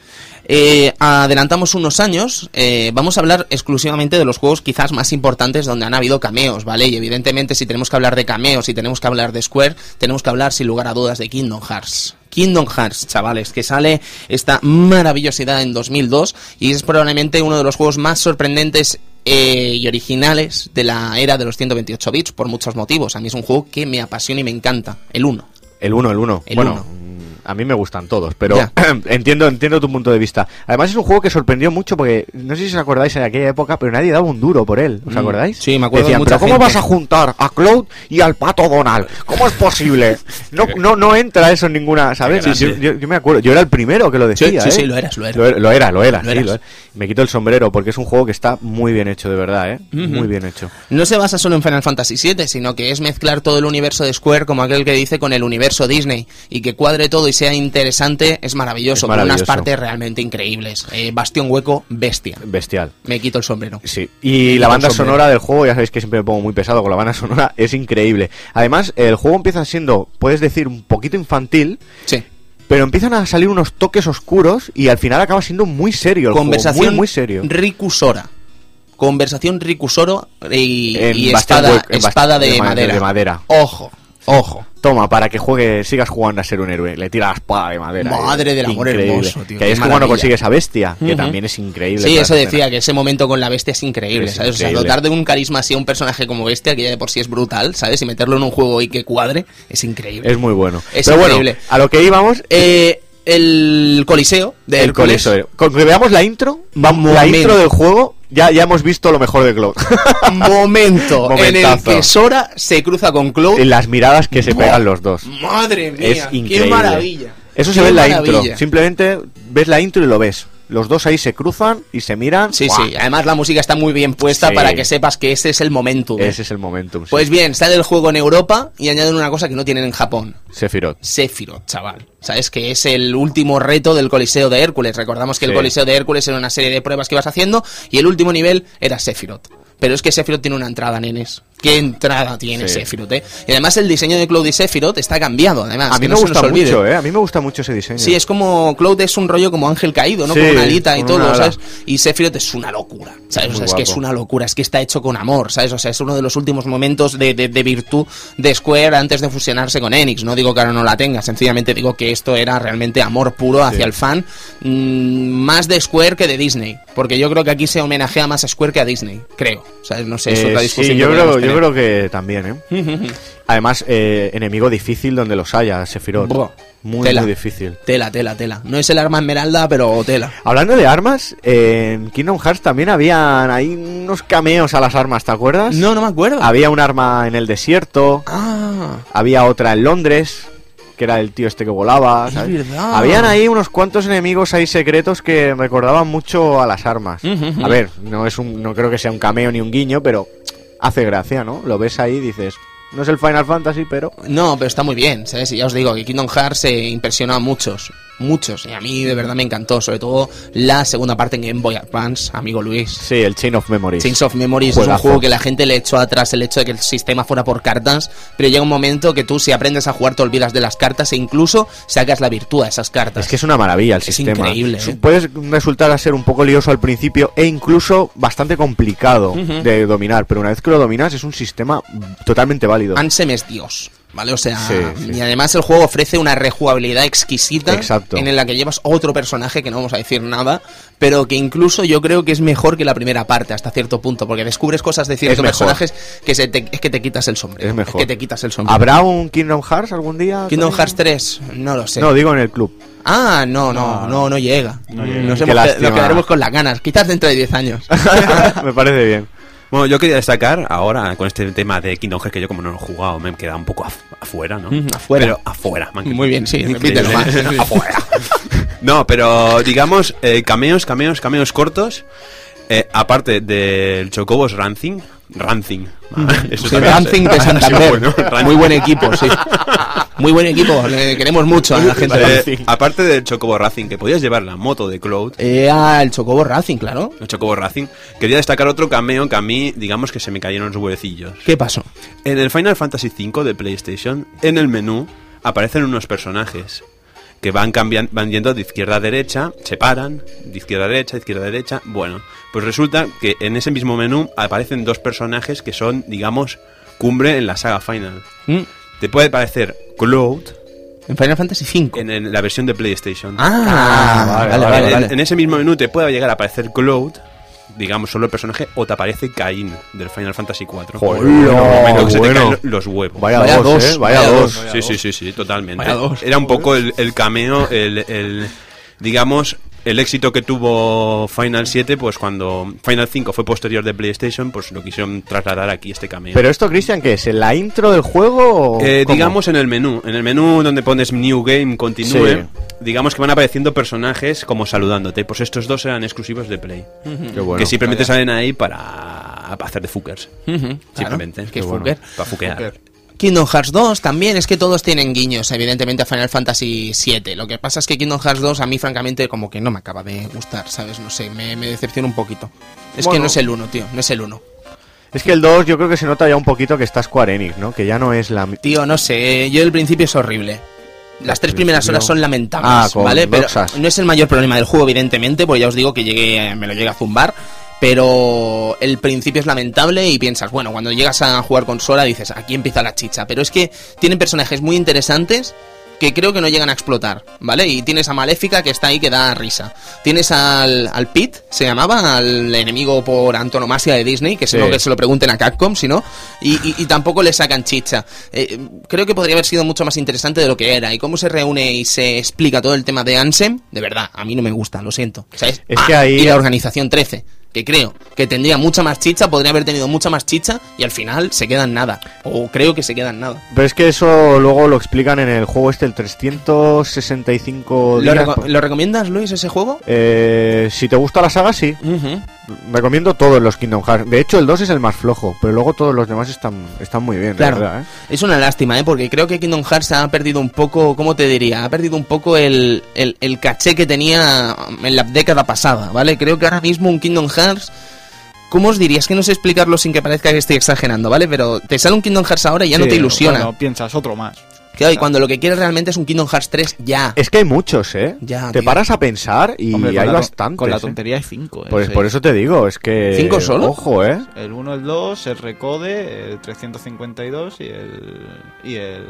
Eh, adelantamos unos años, eh, vamos a hablar exclusivamente de los juegos quizás más importantes donde han habido cameos, ¿vale? Y evidentemente si tenemos que hablar de cameos y tenemos que hablar de Square, tenemos que hablar sin lugar a dudas de Kingdom Hearts. Kingdom Hearts, chavales, que sale esta maravillosidad en 2002 y es probablemente uno de los juegos más sorprendentes eh, y originales de la era de los 128 bits por muchos motivos. A mí es un juego que me apasiona y me encanta. El 1. El uno, el uno. El bueno, uno. A mí me gustan todos, pero entiendo, entiendo tu punto de vista. Además es un juego que sorprendió mucho porque no sé si os acordáis en aquella época, pero nadie daba un duro por él. ¿Os Mm, acordáis? sí, me acuerdo de Decían, mucha pero ¿cómo gente". vas a juntar a Cloud y al pato Donald? ¿Cómo es posible? No, no, no entra eso en ninguna, ¿sabes? Yo, yo- yo me acuerdo, yo era el primero que lo decía. sí, ¿eh? sí, lo eras, lo eras. Lo, era, lo era, lo era, Lo sí, eras. lo era. Me quito el sombrero porque es un juego que está muy bien hecho, de verdad, ¿eh? Muy bien hecho. No se basa solo en Final Fantasy VII, sino que es mezclar todo el universo de Square, como aquel que dice, con el universo Disney. Y que cuadre todo y sea interesante es maravilloso, Es con unas partes realmente increíbles. Eh, Bastión Hueco, bestia. Bestial. Me quito el sombrero. Sí, y la banda sonora del juego, ya sabéis que siempre me pongo muy pesado con la banda sonora, es increíble. Además, el juego empieza siendo, puedes decir, un poquito infantil, Sí. pero empiezan a salir unos toques oscuros y al final acaba siendo muy serio el Conversación juego, muy, muy serio. Rikusora. Conversación Rikusoro y, y espada, Hueco- espada de, de ma- madera. de madera. Ojo, ojo. Toma, para que juegue, sigas jugando a ser un héroe. Le tira la espada de madera. Madre eh. del amor Increíble. hermoso, tío, Que qué es como cuando maravilla. consigues a Bestia, que también es increíble. Sí, eso esa decía, escena. que ese momento con la bestia es increíble, Es ¿sabes? O sea, dotar de un carisma así a un personaje como bestia, que ya de por sí es brutal, ¿sabes? Y meterlo en un juego y que cuadre, es increíble. Es muy bueno. Es Pero increíble. bueno, a lo que íbamos, Eh, el Coliseo de el coliseo. Con que veamos la intro, vamos, la intro del juego, ya, ya hemos visto lo mejor de Cloud. Momento en el que Sora se cruza con Cloud. en las miradas que se Buah. pegan los dos. Madre mía, Es increíble. qué maravilla. Eso se ve en la maravilla. intro. Simplemente ves la intro y lo ves. Los dos ahí se cruzan y se miran. Sí, ¡Buah! sí. Además la música está muy bien puesta Sí. para que sepas que ese es el momento. Ese es el momentum. sí. Pues bien, sale el juego en Europa y añaden una cosa que no tienen en Japón. Sephiroth. Sephiroth, chaval. ¿Sabes? Que es el último reto del Coliseo de Hércules. Recordamos que el. Coliseo de Hércules era una serie de pruebas que ibas haciendo y el último nivel era Sephiroth. Pero es que Sephiroth tiene una entrada, nenes. ¿Qué entrada tiene Sí. Sephiroth, eh? Y además el diseño de Cloud y Sephiroth está cambiado, además. A mí me gusta mucho, ¿eh? A mí me gusta mucho ese diseño. Sí, es como Cloud es un rollo como ángel caído, ¿no? Sí, con una alita y todo, ala. ¿sabes? Y Sephiroth es una locura, ¿sabes? Muy o sea, es que es una locura, es que está hecho con amor, ¿sabes? O sea, es uno de los últimos momentos de, de- de virtud de Square antes de fusionarse con Enix. No digo que ahora no la tenga, sencillamente digo que esto era realmente amor puro hacia Sí. el fan, mm, más de Square que de Disney. Porque yo creo que aquí se homenajea más a Square que a Disney, creo. ¿Sabes? No sé, es Eh, otra sí, discusión. que yo, creo, yo creo que también, ¿eh? Además, eh, enemigo difícil donde los haya, Sephiroth. Buah, muy, tela. muy difícil. Tela, tela, tela. No es el arma esmeralda, pero tela. Hablando de armas, en Kingdom Hearts también habían ahí unos cameos a las armas, ¿te acuerdas? No, no me acuerdo. Había un arma en el desierto, Ah, había otra en Londres, que era el tío este que volaba. Es ¿sabes? verdad. Habían ahí unos cuantos enemigos ahí secretos que recordaban mucho a las armas. A ver, no es un, no creo que sea un cameo ni un guiño, pero hace gracia, ¿no? Lo ves ahí y dices, no es el Final Fantasy, pero No, pero está muy bien, ¿sabes? Y ya os digo que Kingdom Hearts eh, impresionó a muchos, muchos, y a mí de verdad me encantó, sobre todo la segunda parte en Game Boy Advance, amigo Luis. sí, el Chain of Memories. Chains of Memories es un juego que la gente le echó atrás el hecho de que el sistema fuera por cartas, pero llega un momento que tú si aprendes a jugar te olvidas de las cartas e incluso sacas la virtud a esas cartas. Es que es una maravilla el Es sistema. increíble, ¿eh? Puede resultar a ser un poco lioso al principio e incluso bastante complicado de dominar, pero una vez que lo dominas es un sistema totalmente válido. Ansem es Dios. ¿Vale? O sea, Sí, sí. y además el juego ofrece una rejugabilidad exquisita Exacto. en la que llevas otro personaje que no vamos a decir nada, pero que incluso yo creo que es mejor que la primera parte hasta cierto punto, porque descubres cosas de ciertos personajes que se te- es que te quitas el sombrero. Es mejor. que te quitas el sombrero. ¿Habrá un Kingdom Hearts algún día? Kingdom? Hearts 3, no lo sé. No, digo en el club. Ah, no, no, no, no, llega. No llega. Nos, hemos- nos quedaremos con las ganas. Quizás dentro de 10 años. Me parece bien. Bueno, yo quería destacar ahora con este tema de Kingdom Hearts que yo como no lo he jugado me he quedado un poco af- afuera, ¿no? Mm, afuera. Pero afuera. man, Muy bien, sí, increíble. repítelo más. afuera. No, pero digamos eh, cameos, cameos, cameos cortos. eh, aparte del Chocobos Rancing, Eso Sí, Rancing es- de sido Santander. bueno. Muy buen equipo, sí. Muy buen equipo. Le queremos mucho a la gente. de Eh, aparte del Chocobo Racing, que podías llevar la moto de Cloud, Eh, ah, el Chocobo Racing, claro. el Chocobo Racing, quería destacar otro cameo que a mí, digamos que se me cayeron los huevecillos. ¿Qué pasó? En el Final Fantasy V de PlayStation, en el menú, aparecen unos personajes que van cambiando, van yendo de izquierda a derecha, se paran, de izquierda a derecha, de izquierda a derecha. Bueno, pues resulta que en ese mismo menú aparecen dos personajes que son, digamos, cumbre en la saga Final. Mm, Te puede parecer Cloud En Final Fantasy V. en la versión de PlayStation. Ah, vale, vale, vale, vale. en, vale. en ese mismo menú te puede llegar a aparecer Cloud, digamos solo el personaje, o te aparece Cain del Final Fantasy IV. Joder, En el momento que se te bueno. caen los huevos. Vaya, Vaya dos, dos, ¿eh? Vaya, vaya dos. dos. Sí, sí, sí, sí, totalmente. Vaya dos. Era un poco el, el cameo, el, el- digamos, el éxito que tuvo Final 7, pues cuando Final 5 fue posterior de PlayStation, pues lo quisieron trasladar aquí este cameo. Pero esto, Cristian, ¿qué es? ¿En la intro del juego o Eh, digamos en el menú, en el menú donde pones New Game, continúe, Sí. digamos que van apareciendo personajes como saludándote. Pues estos dos eran exclusivos de Play. Qué bueno. que simplemente salen ahí para, hacer de fuckers. Claro, Simplemente. que es bueno. fucker. Para fuquear. Kingdom Hearts 2 también, es que todos tienen guiños, evidentemente, a Final Fantasy 7. Lo que pasa es que Kingdom Hearts 2 a mí, francamente, como que no me acaba de gustar, ¿sabes? No sé, me, me decepciona un poquito. Es que no es el 1, tío, no es el 1. Es que el 2 yo creo que se nota ya un poquito que está Square Enix, ¿no? Que ya no es la... Tío, no sé, yo el principio es horrible. Las tres primeras horas son lamentables, Ah, ¿vale? Pero no es el mayor problema del juego, evidentemente, porque ya os digo que llegué, me lo llegué a zumbar. Pero el principio es lamentable y piensas, bueno, cuando llegas a jugar consola dices, aquí empieza la chicha. Pero es que tienen personajes muy interesantes que creo que no llegan a explotar, ¿vale? Y tienes a Maléfica que está ahí que da risa. Tienes al, al Pit, se llamaba, al enemigo por antonomasia de Disney, que Sí. no que se lo pregunten a Capcom, si no, y, y- y tampoco le sacan chicha. Eh, creo que podría haber sido mucho más interesante de lo que era. Y cómo se reúne y se explica todo el tema de Ansem, de verdad, a mí no me gusta, lo siento. ¿sabes? Es Ah, que ahí- Y la organización 13, que creo que tendría mucha más chicha, podría haber tenido mucha más chicha, y al final se queda en nada. O creo que se queda en nada. Pero es que eso luego lo explican en el juego este, el 365 ¿Lo, días. reco- ¿Lo recomiendas, Luis, ese juego? Eh, si te gusta la saga, sí. Ujú. Recomiendo todos los Kingdom Hearts. De hecho, el 2 es el más flojo, pero luego todos los demás están, están muy bien, Claro. verdad, ¿eh? Es una lástima, ¿eh? Porque creo que Kingdom Hearts ha perdido un poco, ¿cómo te diría? Ha perdido un poco el, el, el caché que tenía en la década pasada, ¿vale? Creo que ahora mismo un Kingdom Hearts... ¿Cómo os diría? Es que no sé explicarlo sin que parezca que estoy exagerando, ¿vale? Pero te sale un Kingdom Hearts ahora y ya no Sí, te ilusiona. bueno, piensas otro más. Claro, y cuando lo que quieres realmente es un Kingdom Hearts 3 ya. Es que hay muchos, ¿eh? Ya, te tío. paras a pensar y Hombre, con hay la bastantes. Con la ¿eh? tontería hay cinco. eh, Pues por eso te digo, es que... ¿Cinco solo? Ojo, ¿eh? El 1, el 2, el Recode, el 352 y el. Y el.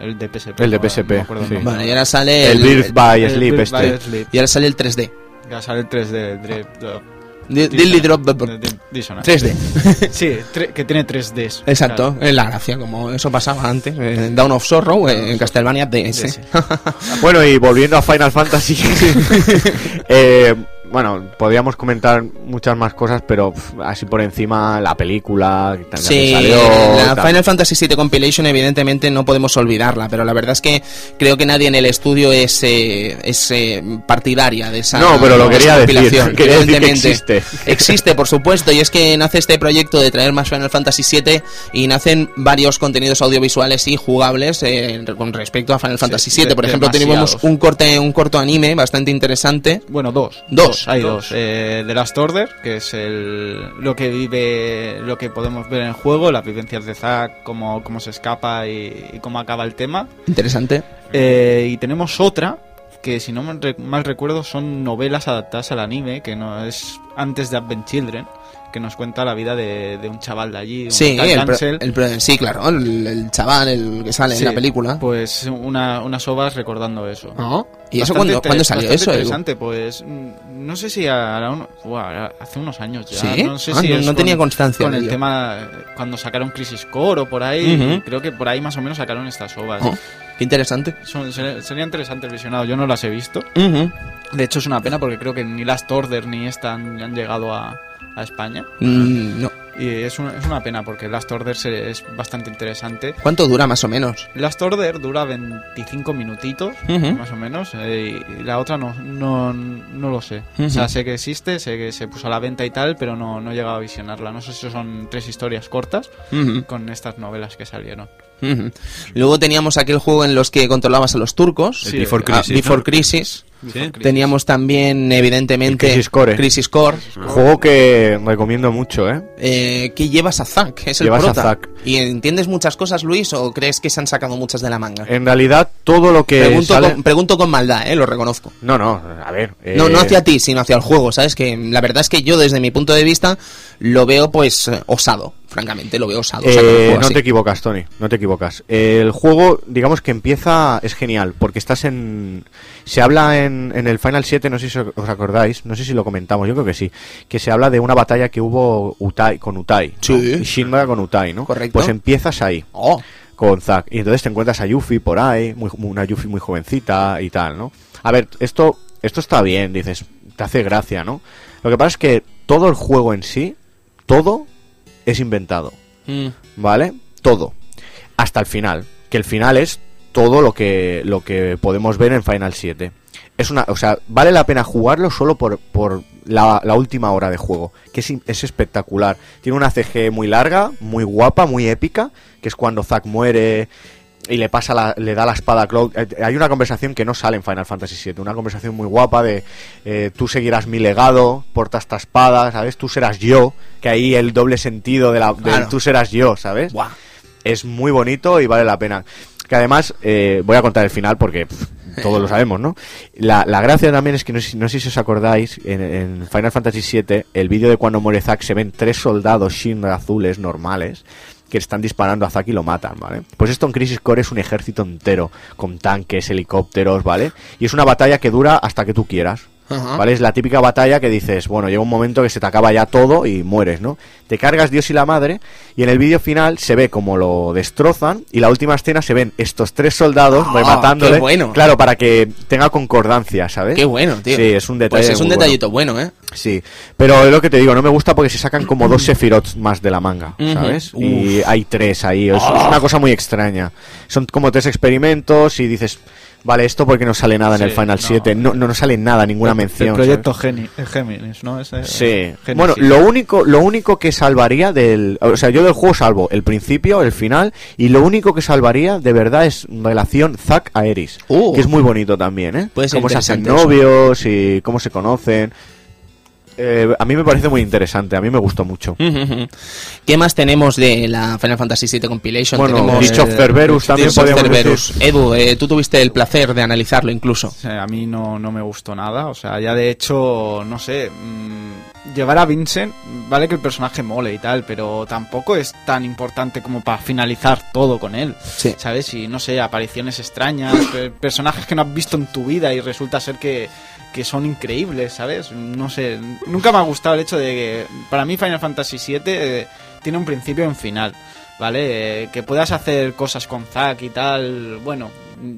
El de PSP. El de no PSP, no el sí. Vale, y ahora sale El Birth by el Sleep Birth by este. Sleep. Y ahora sale el 3D. Ya sale el 3D. el Drip- Drop- Di- Dilly Drop Di- Di- Dissonance. 3D. Sí, tre- que tiene 3Ds. Exacto, es la gracia, como eso pasaba antes. eh, Down of Sorrow eh, en Castlevania DS. DS. Bueno, y volviendo a Final Fantasy, eh, bueno, podríamos comentar muchas más cosas, pero así por encima la película que también Sí, salió, la tal. Final Fantasy VII Compilation evidentemente no podemos olvidarla, pero la verdad es que creo que nadie en el estudio es, eh, es eh, partidaria de esa No, pero lo quería decir, compilación, quería decir que evidentemente. existe. Existe, por supuesto, y es que nace este proyecto de traer más Final Fantasy VII y nacen varios contenidos audiovisuales y jugables eh, con respecto a Final Fantasy VII. por ejemplo, demasiados. tenemos un corte, un corto anime bastante interesante. Bueno, dos. Dos. Hay Dos. dos. Eh, The Last Order, que es el, lo que vive, lo que podemos ver en el juego, las vivencias de Zack, cómo, cómo se escapa y, y cómo acaba el tema. Interesante. Eh, y tenemos otra, que si no mal recuerdo son novelas adaptadas al anime, que no es antes de Advent Children, que nos cuenta la vida de, de un chaval de allí, un Sí, tal el pro- Cancel. el pro- sí, claro, el, el chaval, el que sale Sí, en la película. Pues una, unas ovas recordando eso. Ah, ¿Y eso cuándo, salió eso? Interesante, pues mm, no sé si un- hace unos años ya. ¿Sí? No sé Ah, si no- no tenía constancia Con el tema cuando sacaron Crisis Core o por ahí, creo que por ahí más o menos sacaron estas ovas. Oh, qué interesante. Son- sería interesante el visionado, yo no las he visto. De hecho es una pena porque creo que ni Last Order ni esta han, han llegado a, a España. Mm, no. Y es una, es una pena porque Last Order se- es bastante interesante. ¿Cuánto dura más o menos? Last Order dura 25 minutitos, más o menos, eh, y la otra no, no, no lo sé. O sea, sé que existe, sé que se puso a la venta y tal, pero no, no he llegado a visionarla. No sé si son tres historias cortas con estas novelas que salieron. Luego teníamos aquel juego en los que controlabas a los turcos. Sí, Before Ah, Crisis. Before ¿no? Crisis. Sí. Teníamos también, evidentemente, Crisis Core. Crisis Core. Juego que recomiendo mucho, ¿eh? Eh, que llevas a Zack, es el a prota. Zack. ¿Y entiendes muchas cosas, Luis, o crees que se han sacado muchas de la manga? En realidad, todo lo que pregunto, sale... con, pregunto con maldad, eh, lo reconozco. No, no, a ver... No, eh, no hacia ti, sino hacia el juego, ¿sabes? Que la verdad es que yo, desde mi punto de vista, lo veo, pues, eh, osado. Francamente, lo veo osado. Eh, no así. te equivocas, Tony, no te equivocas. El juego, digamos que empieza, es genial, porque estás en... Se habla en, en el Final 7, no sé si os acordáis, no sé si lo comentamos, yo creo que sí, que se habla de una batalla que hubo Utai, con Utai. ¿no? Sí. Y Shinra con Utai, ¿no? Correcto. Pues empiezas ahí. Oh, con Zack. Y entonces te encuentras a Yuffie por ahí, muy, una Yuffie muy jovencita y tal, ¿no? A ver, esto, esto está bien, dices, te hace gracia, ¿no? Lo que pasa es que todo el juego en sí, todo es inventado, mm, ¿vale? Todo. Hasta el final. Que el final es todo lo que, lo que podemos ver en Final 7. Es una, o sea, vale la pena jugarlo solo por, por la, la última hora de juego, que es, es espectacular. Tiene una CG muy larga, muy guapa, muy épica, que es cuando Zack muere y le pasa la- le da la espada a Cloud. Eh, Hay una conversación que no sale en Final Fantasy VII, una conversación muy guapa de eh, tú seguirás mi legado, porta esta espada, ¿sabes? Tú serás yo, que ahí el doble sentido de la Claro. tú serás yo, ¿sabes? buah. es muy bonito y vale la pena. Que además, eh, voy a contar el final porque pff, todos lo sabemos, ¿no? La, la gracia también es que no sé, si- no sé si os acordáis, en, en Final Fantasy VII, el vídeo de cuando muere Zack, se ven tres soldados Shinra azules normales que están disparando a Zack y lo matan, ¿vale? Pues esto en Crisis Core es un ejército entero, con tanques, helicópteros, ¿vale? Y es una batalla que dura hasta que tú quieras. ¿Vale? Es la típica batalla que dices, bueno, llega un momento que se te acaba ya todo y mueres, ¿no? Te cargas Dios y la madre y en el vídeo final se ve como lo destrozan y la última escena se ven estos tres soldados rematándole. qué bueno. Claro, para que tenga concordancia, ¿sabes? Qué bueno, tío. Sí, es un detalle. Pues es un detallito bueno, ¿eh? Sí, pero es lo que te digo, no me gusta porque se sacan como dos Sephiroth más de la manga. ¿sabes? Y hay tres ahí, es, es Ah. una cosa muy extraña. Son como tres experimentos y dices, vale, esto porque no sale nada en el Final no. 7, no, no, no sale nada, ninguna El- mención. El proyecto Geni- eh, Géminis, ¿no? Ese- Sí. Bueno, lo único, lo único que salvaría del, o sea, yo del juego salvo el principio, el final y lo único que salvaría de verdad es relación Zack a Eris, Uh. que es muy bonito también, ¿eh? Puede ser cómo se hacen eso. novios y cómo se conocen. Eh, a mí me parece muy interesante, a mí me gustó mucho. ¿Qué más tenemos de la Final Fantasy VII Compilation? Bueno, tenemos Ditch of Cerberus también of podríamos Cerberus. Edu, eh, tú tuviste el placer de analizarlo incluso. O sea, a mí no, no me gustó nada. O sea, ya de hecho, no sé. Llevar a Vincent, vale que el personaje mole y tal, pero tampoco es tan importante como para finalizar todo con él. Sí. ¿Sabes? Y no sé, apariciones extrañas, pe- personajes que no has visto en tu vida y resulta ser que, que son increíbles, ¿sabes? No sé. Nunca me ha gustado el hecho de que. Para mí, Final Fantasy VII eh, tiene un principio y un final. ¿Vale? Eh, que puedas hacer cosas con Zack y tal. Bueno,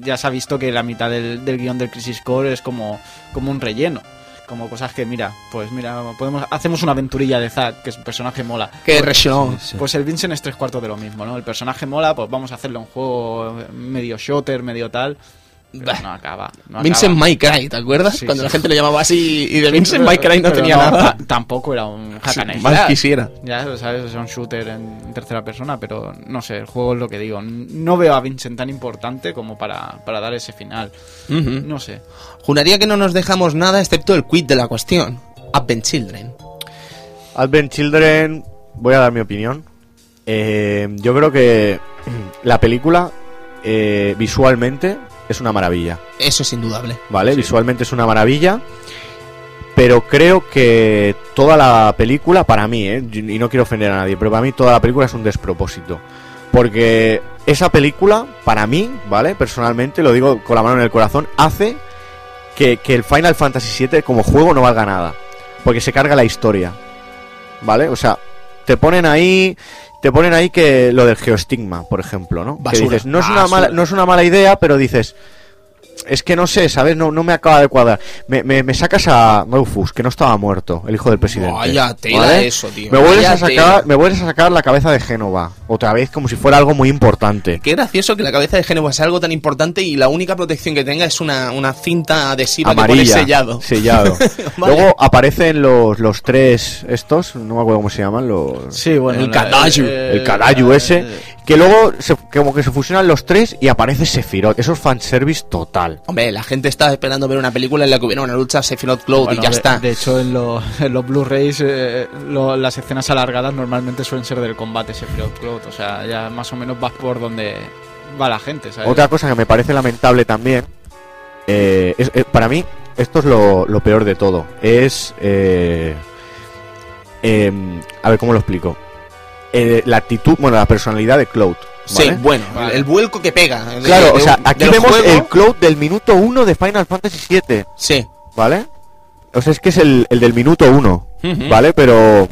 ya se ha visto que la mitad del, del guion del Crisis Core es como, como un relleno. Como cosas que, mira, pues mira, podemos hacemos una aventurilla de Zack, que es un personaje mola. Qué rechón. Pues el Vincent es tres cuartos de lo mismo, ¿no? El personaje mola, pues vamos a hacerle un juego medio shooter, medio tal. Bah. no acaba. No Vincent acaba. My Cry, ¿te acuerdas? Sí, Cuando sí. la gente le llamaba así y de Vincent My Cry no tenía nada. ta- Tampoco era un hack and Sí. Más quisiera. Ya, sabes, es un shooter en, tercera persona, pero no sé, el juego es lo que digo. No veo a Vincent tan importante como para, para dar ese final. No sé. Juraría que no nos dejamos nada excepto el quid de la cuestión. Advent Children. Advent Children, voy a dar mi opinión. Eh, yo creo que la película eh, visualmente es una maravilla. Eso es indudable. ¿vale? Sí. Visualmente es una maravilla. pero creo que toda la película, para mí, ¿eh? y no quiero ofender a nadie, pero para mí toda la película es un despropósito. Porque esa película, para mí, ¿vale? Personalmente, lo digo con la mano en el corazón, hace que, que el Final Fantasy VII como juego no valga nada. Porque se carga la historia. ¿Vale? O sea, te ponen ahí te ponen ahí que lo del geostigma, por ejemplo, ¿no? Que Basura. dices, no es una Basura. mala no es una mala idea, pero dices es que no sé, ¿sabes? No, no me acaba de cuadrar. Me, me, me sacas a Rufus, que no estaba muerto, el hijo del presidente. Vaya tela eso, tío. Me vuelves, a sacar, tela. me vuelves a sacar la cabeza de Génova, otra vez, como si fuera algo muy importante. Qué gracioso que la cabeza de Génova sea algo tan importante y la única protección que tenga es una, una cinta adhesiva que Amarilla, pone sellado. sellado. Vale. Luego aparecen los, los tres, estos, no me acuerdo cómo se llaman, los... Sí, bueno. El Kadayu. eh, el Kadayu ese, que luego se- como que se fusionan los tres y aparece Sephiroth. Eso es fanservice total. Hombre, la gente estaba esperando ver una película en la que hubiera una lucha Sephiroth Cloud Bueno, y ya de, está. De hecho, en, los- en los Blu-rays, eh, lo- las escenas alargadas normalmente suelen ser del combate Sephiroth Cloud. O sea, ya más o menos vas por donde va la gente, ¿sabes? Otra cosa que me parece lamentable también, eh, es, eh, para mí, esto es lo, lo peor de todo. Es. eh, em, a ver cómo lo explico. Eh, la actitud, bueno, la personalidad de Cloud. Sí, bueno, Vale. el vuelco que pega. Claro, de- o sea, aquí vemos juego. el Cloud del minuto 1 de Final Fantasy VII, Sí. ¿vale? O sea, es que es el, el del minuto 1, Ujú. ¿vale? Pero.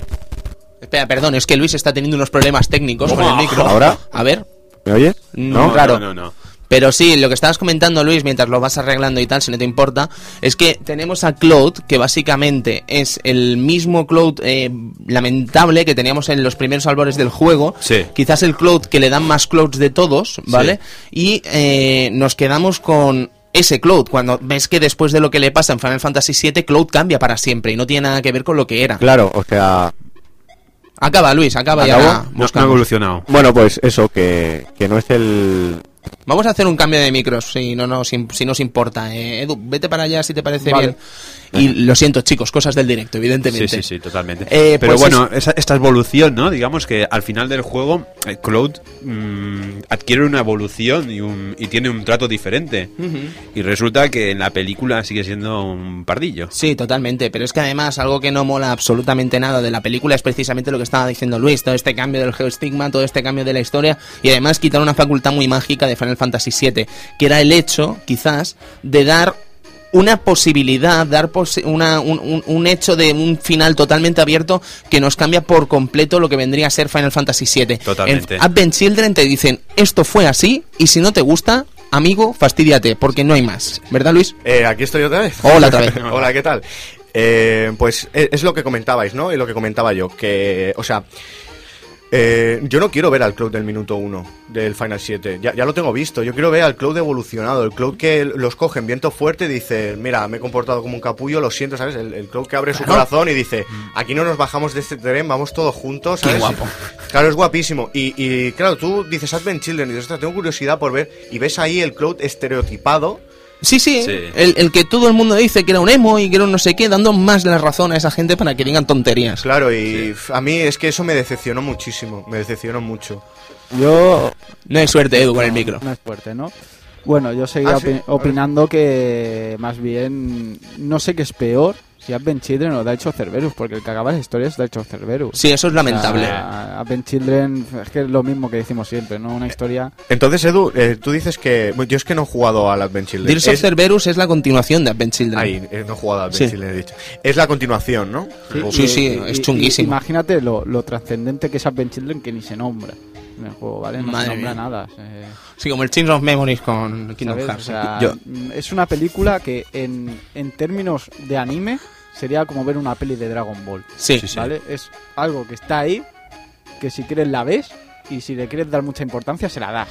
Espera, perdón, es que Luis está teniendo unos problemas técnicos con el micro. ¿Ahora? A ver. ¿Me oyes? No, No, claro. no, no, no. Pero sí, lo que estabas comentando, Luis, mientras lo vas arreglando y tal, si no te importa, es que tenemos a Cloud, que básicamente es el mismo Cloud eh, lamentable que teníamos en los primeros albores del juego. Sí. Quizás el Cloud que le dan más Clouds de todos, ¿vale? Y eh, nos quedamos con ese Cloud, cuando ves que después de lo que le pasa en Final Fantasy VII, Cloud cambia para siempre y no tiene nada que ver con lo que era. Claro, o sea. Acaba, Luis, acaba ya. ¿Acabó? No, no ha evolucionado. Bueno, pues eso, que, que no es el. Vamos a hacer un cambio de micros, si no nos, si nos importa. Eh, Edu, vete para allá si te parece Vale. bien. Y lo siento, chicos, cosas del directo, Sí, evidentemente. sí, sí, totalmente. Eh, Pero pues bueno, esa- esta evolución, ¿no? Digamos que al final del juego, eh, Cloud mm, adquiere una evolución y, un- y tiene un trato diferente. Y resulta que en la película sigue siendo un pardillo. Sí, totalmente. Pero es que además algo que no mola absolutamente nada de la película es precisamente lo que estaba diciendo Luis, todo este cambio del geostigma, todo este cambio de la historia y además quitar una facultad muy mágica de Final Fantasy VII, que era el hecho, quizás, de dar una posibilidad, dar posi- una, un, un- un hecho de un final totalmente abierto que nos cambia por completo lo que vendría a ser Final Fantasy VII. Totalmente. En Advent Children te dicen, esto fue así y si no te gusta, amigo, fastidiate, porque no hay más. ¿Verdad, Luis? Eh, aquí estoy otra vez. Hola otra vez. Hola, ¿qué tal? Eh, pues es, es lo que comentabais, ¿no? Y lo que comentaba yo, que, o sea, eh, yo no quiero ver al Cloud del minuto 1 del Final 7, ya, ya lo tengo visto, yo quiero ver al Cloud evolucionado, el Cloud que los coge en viento fuerte y dice, mira, me he comportado como un capullo, lo siento, ¿sabes? El, el Cloud que abre su corazón y dice, aquí no nos bajamos de este tren, vamos todos juntos, Qué ¿sabes? guapo. Claro, es guapísimo. Y, y, claro, tú dices Advent Children y dices, "Ostras, tengo curiosidad por ver, y ves ahí el Cloud estereotipado. Sí, sí, Sí. El, el que todo el mundo dice que era un emo y que era un no sé qué, dando más la razón a esa gente para que digan tonterías. Claro, y a mí es que eso me decepcionó muchísimo, me decepcionó mucho. Yo. No hay suerte, Edu, con el micro. No es fuerte, ¿no? Bueno, yo seguía Ah, sí, opinando que más bien no sé qué es peor, si Advent Children o Daicho Cerberus, porque el que acaba las historias es Daicho Cerberus. Sí, eso es lamentable. O sea, Advent Children es que es lo mismo que decimos siempre, ¿no? Una historia... Entonces, Edu, eh, tú dices que... yo es que no he jugado al Advent Children. Tears of Es- Cerberus es la continuación de Advent Children. Ahí, eh, no he jugado al Advent Sí. Children, he dicho. Es la continuación, ¿no? O- Sí, sí, es chunguísimo. imagínate lo, lo trascendente que es Advent Children que ni se nombra en el juego, ¿vale? No Madre se nombra mía. nada. se- Sí, como el Chains of Memories con Kingdom ¿sabes? Hearts. O sea, Yo- es una película que en, en términos de anime sería como ver una peli de Dragon Ball. sí, sí, sí. ¿Vale? Es algo que está ahí, que si quieres la ves y si le quieres dar mucha importancia se la das.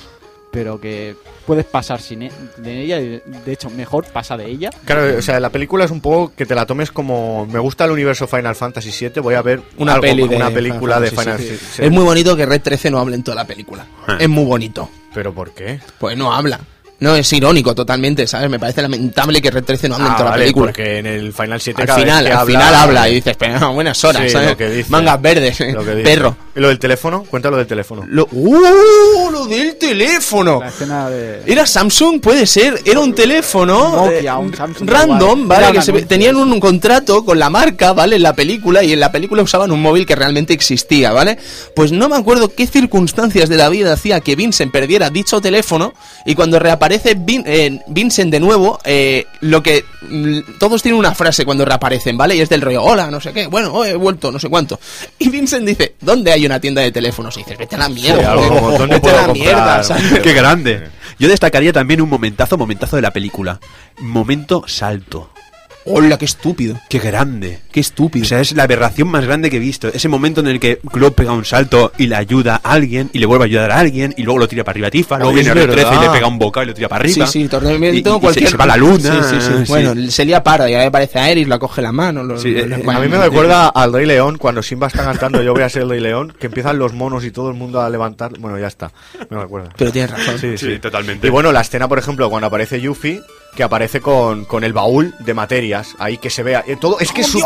Pero que puedes pasar sin e- de ella y de hecho mejor pasa de ella. Claro, o sea, la película es un poco que te la tomes como... Me gusta el universo Final Fantasy VII, voy a ver Una algo- peli de una película de Final Fantasy. VII. Es muy bonito que Red 13 no hable en toda la película. Ah. Es muy bonito. ¿Pero por qué? Pues no habla. No, es irónico totalmente, ¿sabes? Me parece lamentable que Red 13 no hable en Ah, toda vale, la película. porque en el Final 7 Al cada vez final, que al habla- final habla y dices, pero no, buenas horas, Sí, ¿sabes? lo que dice. Mangas verdes, Lo que dice. perro. ¿Y lo del teléfono? Cuéntalo del teléfono. Lo, ¡Uh! lo del teléfono. La escena de... Era Samsung, puede ser. Era un teléfono Nokia, un Samsung random. ¿vale? Que se tenían un, un contrato con la marca, ¿vale? En la película y en la película usaban un móvil que realmente existía, ¿vale? Pues no me acuerdo qué circunstancias de la vida hacía que Vincent perdiera dicho teléfono y cuando reaparece Vin- eh, Vincent de nuevo, eh, lo que mm, todos tienen una frase cuando reaparecen, ¿vale? Y es del rollo, hola, no sé qué, bueno, oh, he vuelto, no sé cuánto. Y Vincent dice, ¿dónde hay una tienda de teléfonos? Y dices, vete a la mierda, algo joder, como, ¿dónde vete a la comprar? mierda, ¿sabes? Qué grande. Yo destacaría también un momentazo, momentazo de la película. Momento salto. Hola, qué estúpido. Qué grande. Qué estúpido. O sea, es la aberración más grande que he visto. Ese momento en el que Claude pega un salto y le ayuda a alguien y le vuelve a ayudar a alguien y luego lo tira para arriba a Tifa. Luego viene el 13 y le pega un bocado y lo tira para arriba. Sí, sí, torneo cualquier... se, se va a la luna. Sí, sí, sí. Bueno, se lía parda y ahí aparece a Eris, la coge la mano. lo- Sí, lo- eh, lo- a mí me recuerda al Rey León cuando Simba está cantando Yo voy a ser el Rey León, que empiezan los monos y todo el mundo a levantar. Bueno, ya está. Me recuerda. Pero tienes razón. Sí, Sí, sí. totalmente. Y bueno, la escena, por ejemplo, cuando aparece Yuffie, que aparece con, con el baúl de ahí que se vea. eh, todo, es que es su-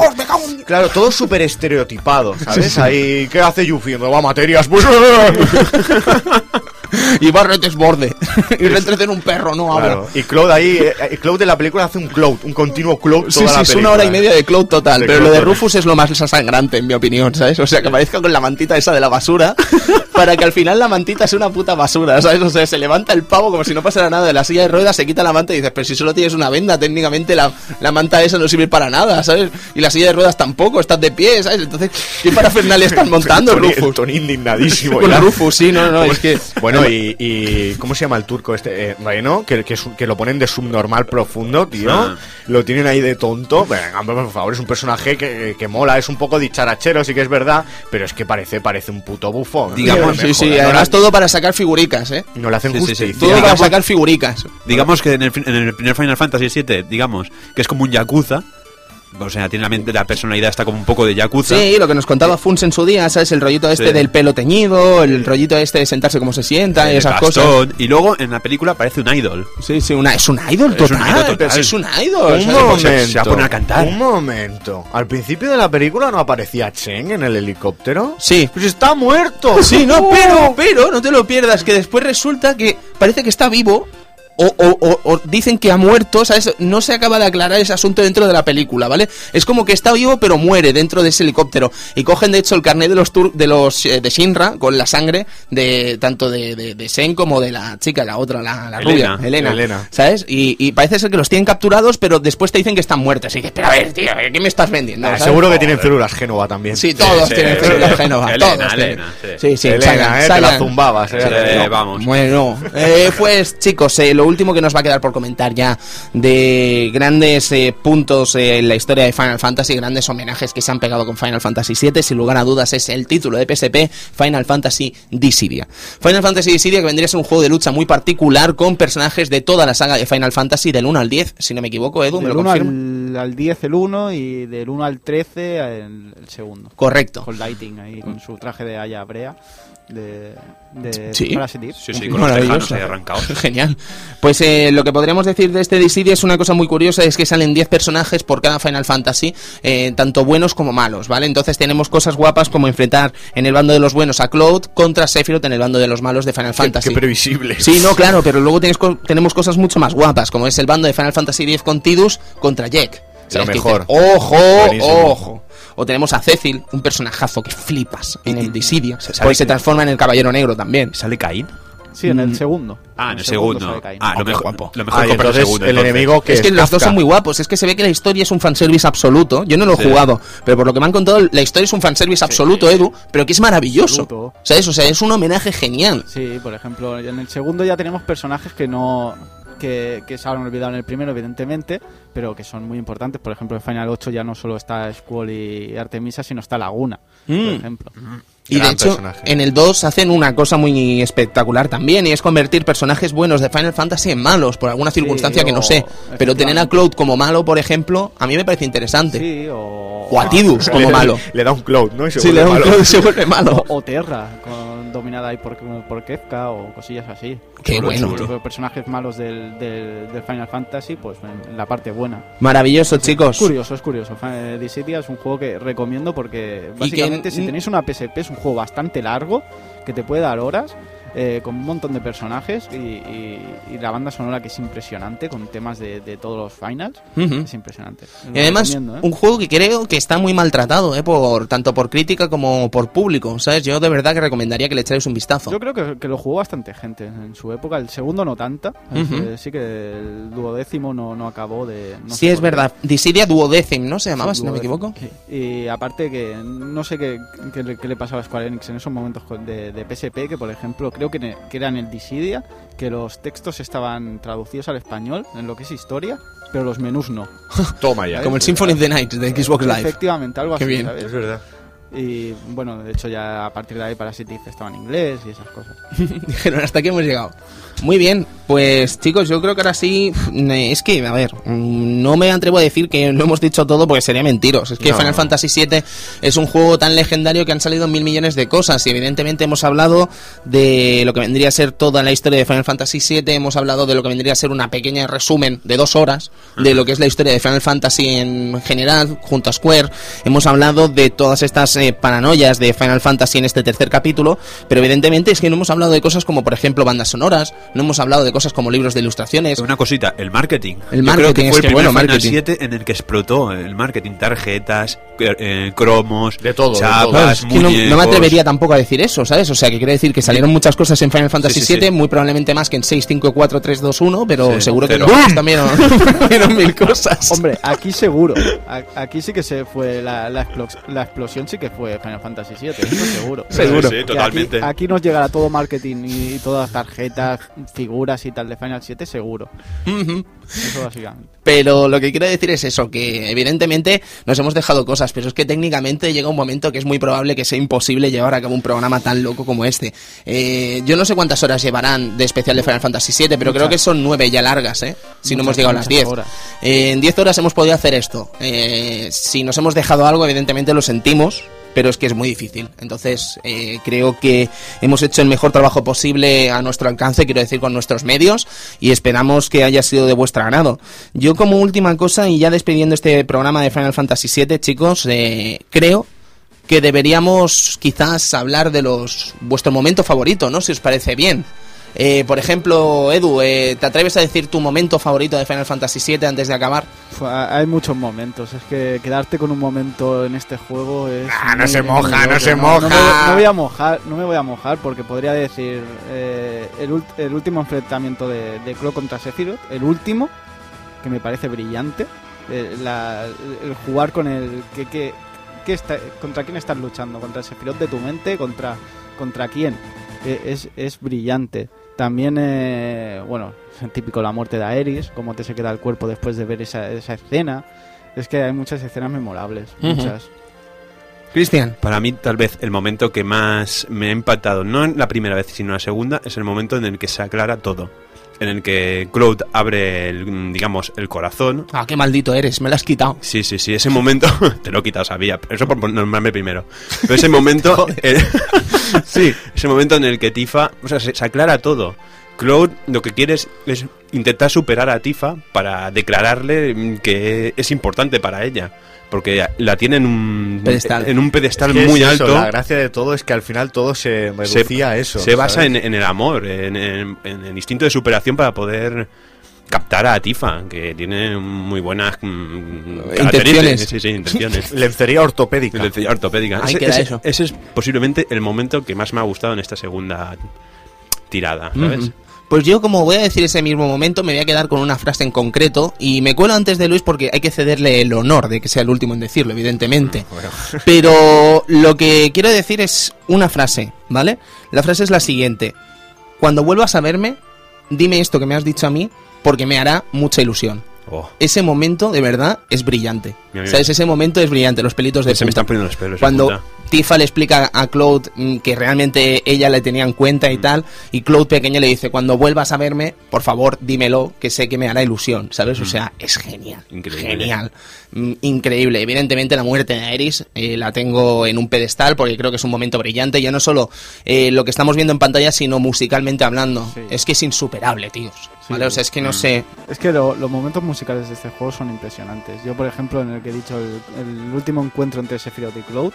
Claro, todo súper estereotipado, ¿sabes? Ahí, ¿qué hace Yuffie? Me va a materias, pues. Y Barret es borde. y Retrete en un perro, no habla. Claro. Y Claude ahí, eh, eh, Claude de la película hace un Claude, un continuo Claude Sí, toda sí, la es una hora y media de Cloud total. De pero Cloud lo de total. Rufus es lo más sangrante, en mi opinión, ¿sabes? O sea, que aparezca con la mantita esa de la basura. para que al final la mantita sea una puta basura, ¿sabes? O sea, se levanta el pavo como si no pasara nada de la silla de ruedas, se quita la manta y dices, pero si solo tienes una venda, técnicamente la, la manta esa no sirve para nada, ¿sabes? Y la silla de ruedas tampoco, estás de pie, ¿sabes? Entonces, ¿qué parafernalia están montando, Rufus? Tony indignadísimo. Con. Rufus, sí, no, no, es que... Bueno, y, y ¿cómo se llama el turco este? Eh, Reno, que, que, es un- que lo ponen de subnormal profundo, tío. Ah. Lo tienen ahí de tonto. Venga, hombre, por favor, es un personaje que, que mola, es un poco dicharachero, sí que es verdad, pero es que parece, parece un puto bufón. Digamos, Sí, sí, no además todo para sacar figuricas, ¿eh? No le hacen Sí, sí, sí. justicia. Todo para digamos- sacar figuricas. Digamos que en el, en el primer Final Fantasy VII, digamos, que es como un Yakuza. O sea, tiene la, mente, la personalidad está como un poco de Yakuza. Sí, lo que nos contaba Funs en su día, ¿sabes? El rollito este Sí. del pelo teñido, el rollito este de sentarse como se sienta y el esas bastón, cosas. Y luego en la película parece un idol. Sí, sí, una, es un idol Es un total, idol total. pero si es un idol. Pues, se- momento. se va a poner a cantar. Un momento. Al principio de la película no aparecía Chen en el helicóptero. Sí. Pues está muerto. Sí, no, ¡Oh! pero, pero, no te lo pierdas, que después resulta que parece que está vivo. O, o- o- o dicen que ha muerto, ¿sabes? No se acaba de aclarar ese asunto dentro de la película, ¿vale? Es como que está vivo pero muere dentro de ese helicóptero. Y cogen de hecho el carnet de los tur de los eh, de Shinra con la sangre de tanto de, de, de Sen como de la chica, la otra, la, la Elena. rubia, Elena, Elena. ¿sabes? Y, y parece ser que los tienen capturados, pero después te dicen que están muertos. Y dices, pero a ver, tío, ¿qué me estás vendiendo? Ah, ¿sabes? seguro que tienen células Génova también. Sí, todos sí, tienen sí. células Génova. Elena, todos tienen. Elena, sí. sí, sí, Elena, eh, te la zumbabas, eh. Sí, No. vamos. Bueno, eh, pues chicos, eh, lo último que nos va a quedar por comentar ya de grandes eh, puntos eh, en la historia de Final Fantasy, grandes homenajes que se han pegado con Final Fantasy VII, sin lugar a dudas es el título de PSP, Final Fantasy Dissidia. Final Fantasy Dissidia que vendría a ser un juego de lucha muy particular con personajes de toda la saga de Final Fantasy del 1 al 10, si no me equivoco, Edu, ¿me Del lo 1 confirma? al, al 10 el 1 y del 1 al 13 el, el segundo. Correcto. Con Lighting ahí, con su traje de Aya Brea. De, de Sí. Parasitic. Sí, sí, Sí. con los Maravilloso. tejanos ahí arrancados. Genial. Pues eh, lo que podríamos decir de este Dissidia es una cosa muy curiosa, es que salen 10 personajes por cada Final Fantasy, eh, tanto buenos como malos, ¿vale? Entonces tenemos cosas guapas como enfrentar en el bando de los buenos a Cloud contra Sephiroth en el bando de los malos de Final Fantasy. qué previsible. Sí, no, claro, pero luego tienes tenemos cosas mucho más guapas, como es el bando de Final Fantasy X con Tidus contra Jack. Lo mejor. ojo, Buenísimo. ojo. O tenemos a Cecil, un personajazo que flipas en el Dissidia. se Pues se transforma en el Caballero Negro también. ¿Sale Caín? Sí, en el segundo. Ah, en el segundo. Ah, lo mejor, guapo. lo mejor Ah, entonces el enemigo que es que los dos son muy guapos. Es que se ve que la historia es un fanservice absoluto. Yo no lo he Sí. jugado, pero por lo que me han contado, la historia es un fanservice absoluto, Edu, pero que es maravilloso. Absoluto. ¿Sabes? O sea, es un homenaje genial. Sí, por ejemplo, en el segundo ya tenemos personajes que no que, que se han olvidado en el primero, evidentemente, pero que son muy importantes. Por ejemplo, en Final 8 ya no solo está Squall y Artemisa, sino está Laguna, por Mm. ejemplo. Y de hecho, personaje. en el 2 hacen una cosa muy espectacular también, y es convertir personajes buenos de Final Fantasy en malos, por alguna circunstancia que no sé. Pero tener a. Cloud como malo, por ejemplo, a mí me parece interesante. Sí, o... O a Tidus como malo. Le da un Cloud, ¿no? Y se le da un malo. Cloud se vuelve malo. O, o Terra, con, dominada ahí por, por Kefka o cosillas así. Qué bueno, tío. Personajes malos del, del, del Final Fantasy, pues en, la parte buena. Maravilloso, chicos. Es curioso, es curioso. Final Dissidia es un juego que recomiendo porque básicamente que- si tenéis una PSP es un juego bastante largo que te puede dar horas. Eh, con un montón de personajes y, y- y la banda sonora que es impresionante, con temas de, de todos los finals. Es impresionante. Lo Y además, ¿eh? un juego que creo que está muy maltratado, ¿eh? por, tanto por crítica como por público, ¿sabes? Yo de verdad que recomendaría que le echáis un vistazo. Yo creo que, que lo jugó bastante gente en su época. El segundo no tanta. Eh, sí que el duodécimo no, no acabó de... no sí, es verdad. Dissidia Duodecim, ¿no? Se llamaba, Sí, si no me duodécimo. equivoco. Sí. Y aparte que no sé qué, qué le, qué le pasaba a Square Enix en esos momentos de, de PSP, que por ejemplo creo que, en el- que era en el Dissidia, que los textos estaban traducidos al español en lo que es historia, pero los menús no. Toma ya. Como el Symphony of the Night de Xbox Live. Efectivamente, algo Qué así, bien. ¿sabes? Es verdad. Y bueno, de hecho ya a partir de ahí Parasite estaba en inglés y esas cosas. Dijeron, hasta aquí hemos llegado. Muy bien, pues chicos, yo creo que ahora sí. Es que, a ver, mm, no me atrevo a decir que lo hemos dicho todo porque sería mentiros. Es que No. Final Fantasy VII es un juego tan legendario que han salido mil millones de cosas. Y evidentemente hemos hablado de lo que vendría a ser toda la historia de Final Fantasy VII. Hemos hablado de lo que vendría a ser una pequeña resumen de dos horas de lo que es la historia de Final Fantasy en general, junto a Square. Hemos hablado de todas estas eh, paranoias de Final Fantasy en este tercer capítulo. Pero evidentemente es que no hemos hablado de cosas como, por ejemplo, bandas sonoras. No hemos hablado de cosas como libros de ilustraciones. Una cosita, el marketing. El Yo marketing, creo que es fue que el bueno, primer Final marketing. 7 en el que explotó el marketing, tarjetas, eh, cromos, De todo, de chapas, todo. Claro, es que no, no me atrevería tampoco a decir eso, ¿sabes? O sea, que quiero decir que salieron muchas cosas en Final Fantasy Sí, sí, VII, sí. muy probablemente más que en 6, 5, 4, 3, 2, 1, pero Sí, seguro que los también salieron mil cosas. Hombre, aquí seguro. Aquí sí que se fue la, la, la explosión, sí que fue Final Fantasy VII, eso seguro. Seguro. Totalmente. Aquí, aquí nos llegará todo marketing y, y todas las tarjetas, figuras y tal de Final 7, seguro. Eso básicamente. Pero lo que quiero decir es eso, que evidentemente nos hemos dejado cosas, pero es que técnicamente llega un momento que es muy probable que sea imposible llevar a cabo un programa tan loco como este. Eh, yo no sé cuántas horas llevarán de especial de Final Fantasy VII, pero creo que son nueve ya largas, ¿eh? Si no hemos llegado a las muchas 10. horas. Eh, en 10 horas hemos podido hacer esto. Eh, si nos hemos dejado algo, evidentemente lo sentimos, pero es que es muy difícil. Entonces, eh, creo que hemos hecho el mejor trabajo posible a nuestro alcance, quiero decir, con nuestros medios, y esperamos que haya sido de vuestro agrado. Yo, como última cosa, y ya despidiendo este programa de Final Fantasy VII, chicos, eh, creo que deberíamos quizás hablar de los vuestro momento favorito, ¿no? Si os parece bien. Eh, por ejemplo, Edu, eh, ¿te atreves a decir tu momento favorito de Final Fantasy VII antes de acabar? Hay muchos momentos. Es que quedarte con un momento en este juego es. Ah, no muy- se moja, no se No, moja. me, no voy a mojar, no me voy a mojar porque podría decir eh, el, ult- el último enfrentamiento de, de Cloud contra Sephiroth, el último, que me parece brillante. Eh, la- el jugar con el. Que, que, que está, ¿Contra quién estás luchando? ¿Contra el Sephiroth de tu mente? ¿Contra, contra quién? Eh, es, es brillante. También, eh, bueno, es típico la muerte de Aeris, cómo te se queda el cuerpo después de ver esa, esa escena. Es que hay muchas escenas memorables, muchas. Cristian. Para mí, tal vez, el momento que más me ha impactado, no en la primera vez, sino la segunda, es el momento en el que se aclara todo. En el que Cloud abre, el, digamos, el corazón. Ah, qué maldito eres, me lo has quitado. Sí, sí, sí, ese momento, te lo he quitado, sabía, eso por nombrarme primero. Pero ese momento, el- sí, ese momento en el que Tifa, o sea, se, se aclara todo. Cloud lo que quiere es, es intentar superar a Tifa para declararle que es importante para ella. Porque la tiene en un Pedestal. en un pedestal Es muy es eso, alto. La gracia de todo es que al final todo se reducía a eso. Se basa en, en el amor, en, en- en el instinto de superación para poder captar a Tifa, que tiene muy buenas mm, Intenciones. Sí, sí, intenciones. Lencería ortopédica. Lencería ortopédica. Ahí Ese, queda ese- eso. ese es posiblemente el momento que más me ha gustado en esta segunda tirada, ¿sabes? Pues yo, como voy a decir ese mismo momento, me voy a quedar con una frase en concreto y me cuelo antes de Luis porque hay que cederle el honor de que sea el último en decirlo, evidentemente. Pero lo que quiero decir es una frase, ¿vale? La frase es la siguiente. Cuando vuelvas a verme, dime esto que me has dicho a mí porque me hará mucha ilusión. Oh, Ese momento, de verdad, es brillante. Mira, mira. ¿Sabes? Ese momento es brillante, los pelitos de se me están poniendo los pelos. Cuando. Tifa le explica a Claude mm, que realmente ella le tenía en cuenta Mm. y tal, y Claude pequeño le dice, cuando vuelvas a verme, por favor, dímelo, que sé que me hará ilusión, ¿sabes? O sea, es genial. Mm. Increíble. Genial. Mm, Increíble. Evidentemente la muerte de Aeris eh, la tengo en un pedestal porque creo que es un momento brillante, ya no solo eh, lo que estamos viendo en pantalla, sino musicalmente hablando. Sí. Es que es insuperable, tíos. Sí. ¿Vale? O sea, es que no Mm. sé... Es que lo- los momentos musicales de este juego son impresionantes. Yo, por ejemplo, en el que he dicho el, el último encuentro entre Sephiroth y Cloud,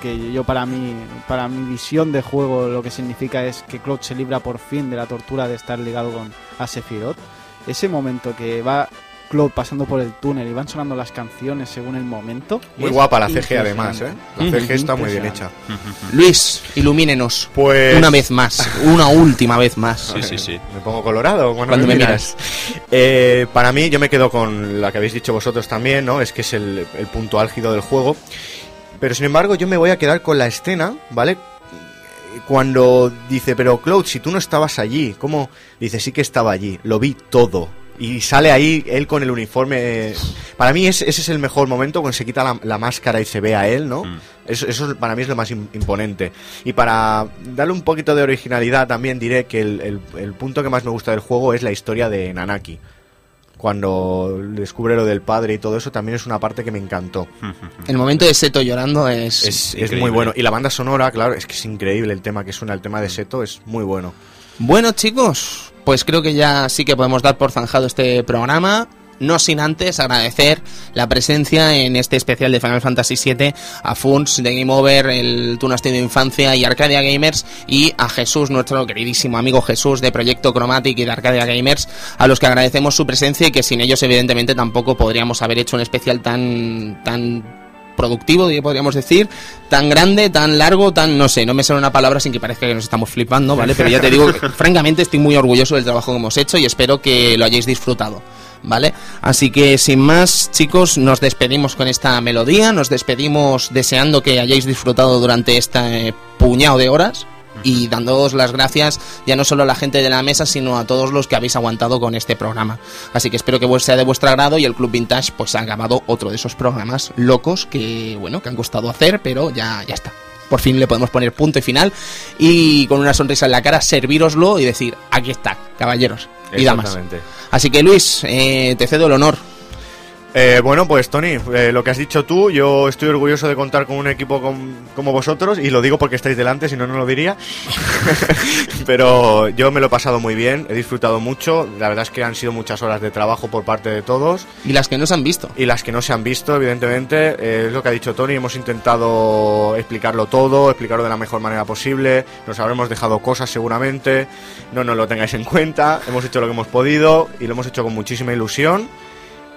que yo para mí, para mi visión de juego, lo que significa es que Cloud se libra por fin de la tortura de estar ligado con a Sephiroth. Ese momento que va Cloud pasando por el túnel y van sonando las canciones según el momento. Muy guapa la CG además, ¿eh? La CG está muy bien hecha. Luis, ilumínenos. Pues... Una vez más, una última vez más. Sí, sí, sí. Me pongo colorado cuando, Cuando me, me miras. Eh, para mí, yo me quedo con la que habéis dicho vosotros también, ¿no? Es que es el, el punto álgido del juego. Pero sin embargo, yo me voy a quedar con la escena, ¿vale? Cuando dice, pero Cloud, si tú no estabas allí, ¿cómo? Dice, sí que estaba allí, lo vi todo. Y sale ahí él con el uniforme. Para mí ese, ese es el mejor momento cuando se quita la, la máscara y se ve a él, ¿no? Mm. Eso, eso para mí es lo más im- imponente. Y para darle un poquito de originalidad también diré que el, el- el punto que más me gusta del juego es la historia de Nanaki. Cuando descubre lo del padre y todo eso también es una parte que me encantó. El momento de Seto llorando es... Es, es muy bueno. Y la banda sonora, claro, es que es increíble el tema que suena, el tema de Seto es muy bueno. Bueno, chicos, pues creo que ya sí que podemos dar por zanjado este programa. No sin antes agradecer la presencia en este especial de Final Fantasy VII a Funs de Game Over, el Tú no has tenido infancia y Arcadia Gamers y a Jesús, nuestro queridísimo amigo Jesús de Proyecto Chromatic y de Arcadia Gamers, a los que agradecemos su presencia y que sin ellos evidentemente tampoco podríamos haber hecho un especial tan tan productivo, podríamos decir, tan grande, tan largo, tan, no sé, no me sale una palabra sin que parezca que nos estamos flipando, ¿vale? Pero ya te digo, francamente estoy muy orgulloso del trabajo que hemos hecho y espero que lo hayáis disfrutado. ¿Vale? Así que sin más, chicos, nos despedimos con esta melodía, nos despedimos deseando que hayáis disfrutado durante este puñado de horas y dándoos las gracias ya no solo a la gente de la mesa, sino a todos los que habéis aguantado con este programa. Así que espero que sea de vuestro agrado y el Club Vintage pues ha acabado otro de esos programas locos que, bueno, que han costado hacer, pero ya, ya está. Por fin le podemos poner punto y final y con una sonrisa en la cara serviroslo y decir, aquí está, caballeros y damas. Así que Luis, eh, te cedo el honor. Eh, bueno, pues Tony, eh, lo que has dicho tú, yo estoy orgulloso de contar con un equipo com- como vosotros y lo digo porque estáis delante, si no, no lo diría. Pero yo me lo he pasado muy bien, he disfrutado mucho, la verdad es que han sido muchas horas de trabajo por parte de todos Y las que no se han visto. y las que no se han visto, evidentemente, eh, es lo que ha dicho Tony, hemos intentado explicarlo todo, explicarlo de la mejor manera posible, nos habremos dejado cosas seguramente, no nos lo tengáis en cuenta, hemos hecho lo que hemos podido y lo hemos hecho con muchísima ilusión.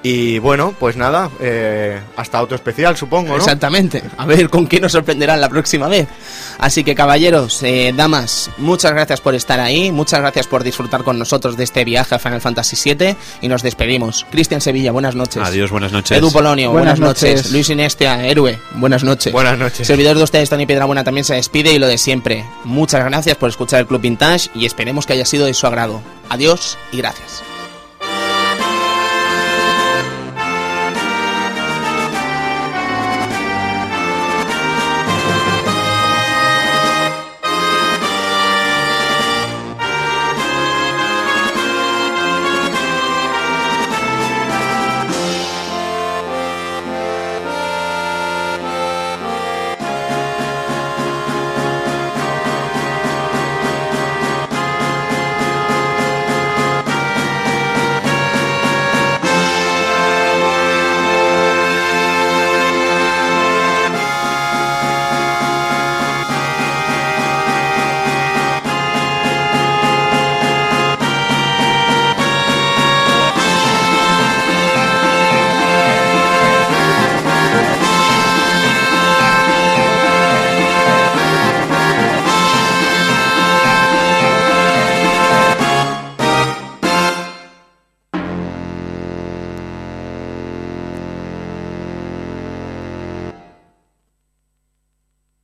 Y bueno, pues nada, eh, hasta otro especial, supongo, ¿no? Exactamente. A ver con qué nos sorprenderán la próxima vez. Así que caballeros, eh, damas, muchas gracias por estar ahí, muchas gracias por disfrutar con nosotros de este viaje a Final Fantasy VII y nos despedimos. Cristian Sevilla, buenas noches. Adiós, buenas noches. Edu Polonio, buenas, Buenas noches. noches. Luis Inestia, héroe, buenas noches. Buenas noches. Servidor de ustedes, Tony Piedrabuena, también se despide y lo de siempre. Muchas gracias por escuchar el Club Vintage y esperemos que haya sido de su agrado. Adiós y gracias.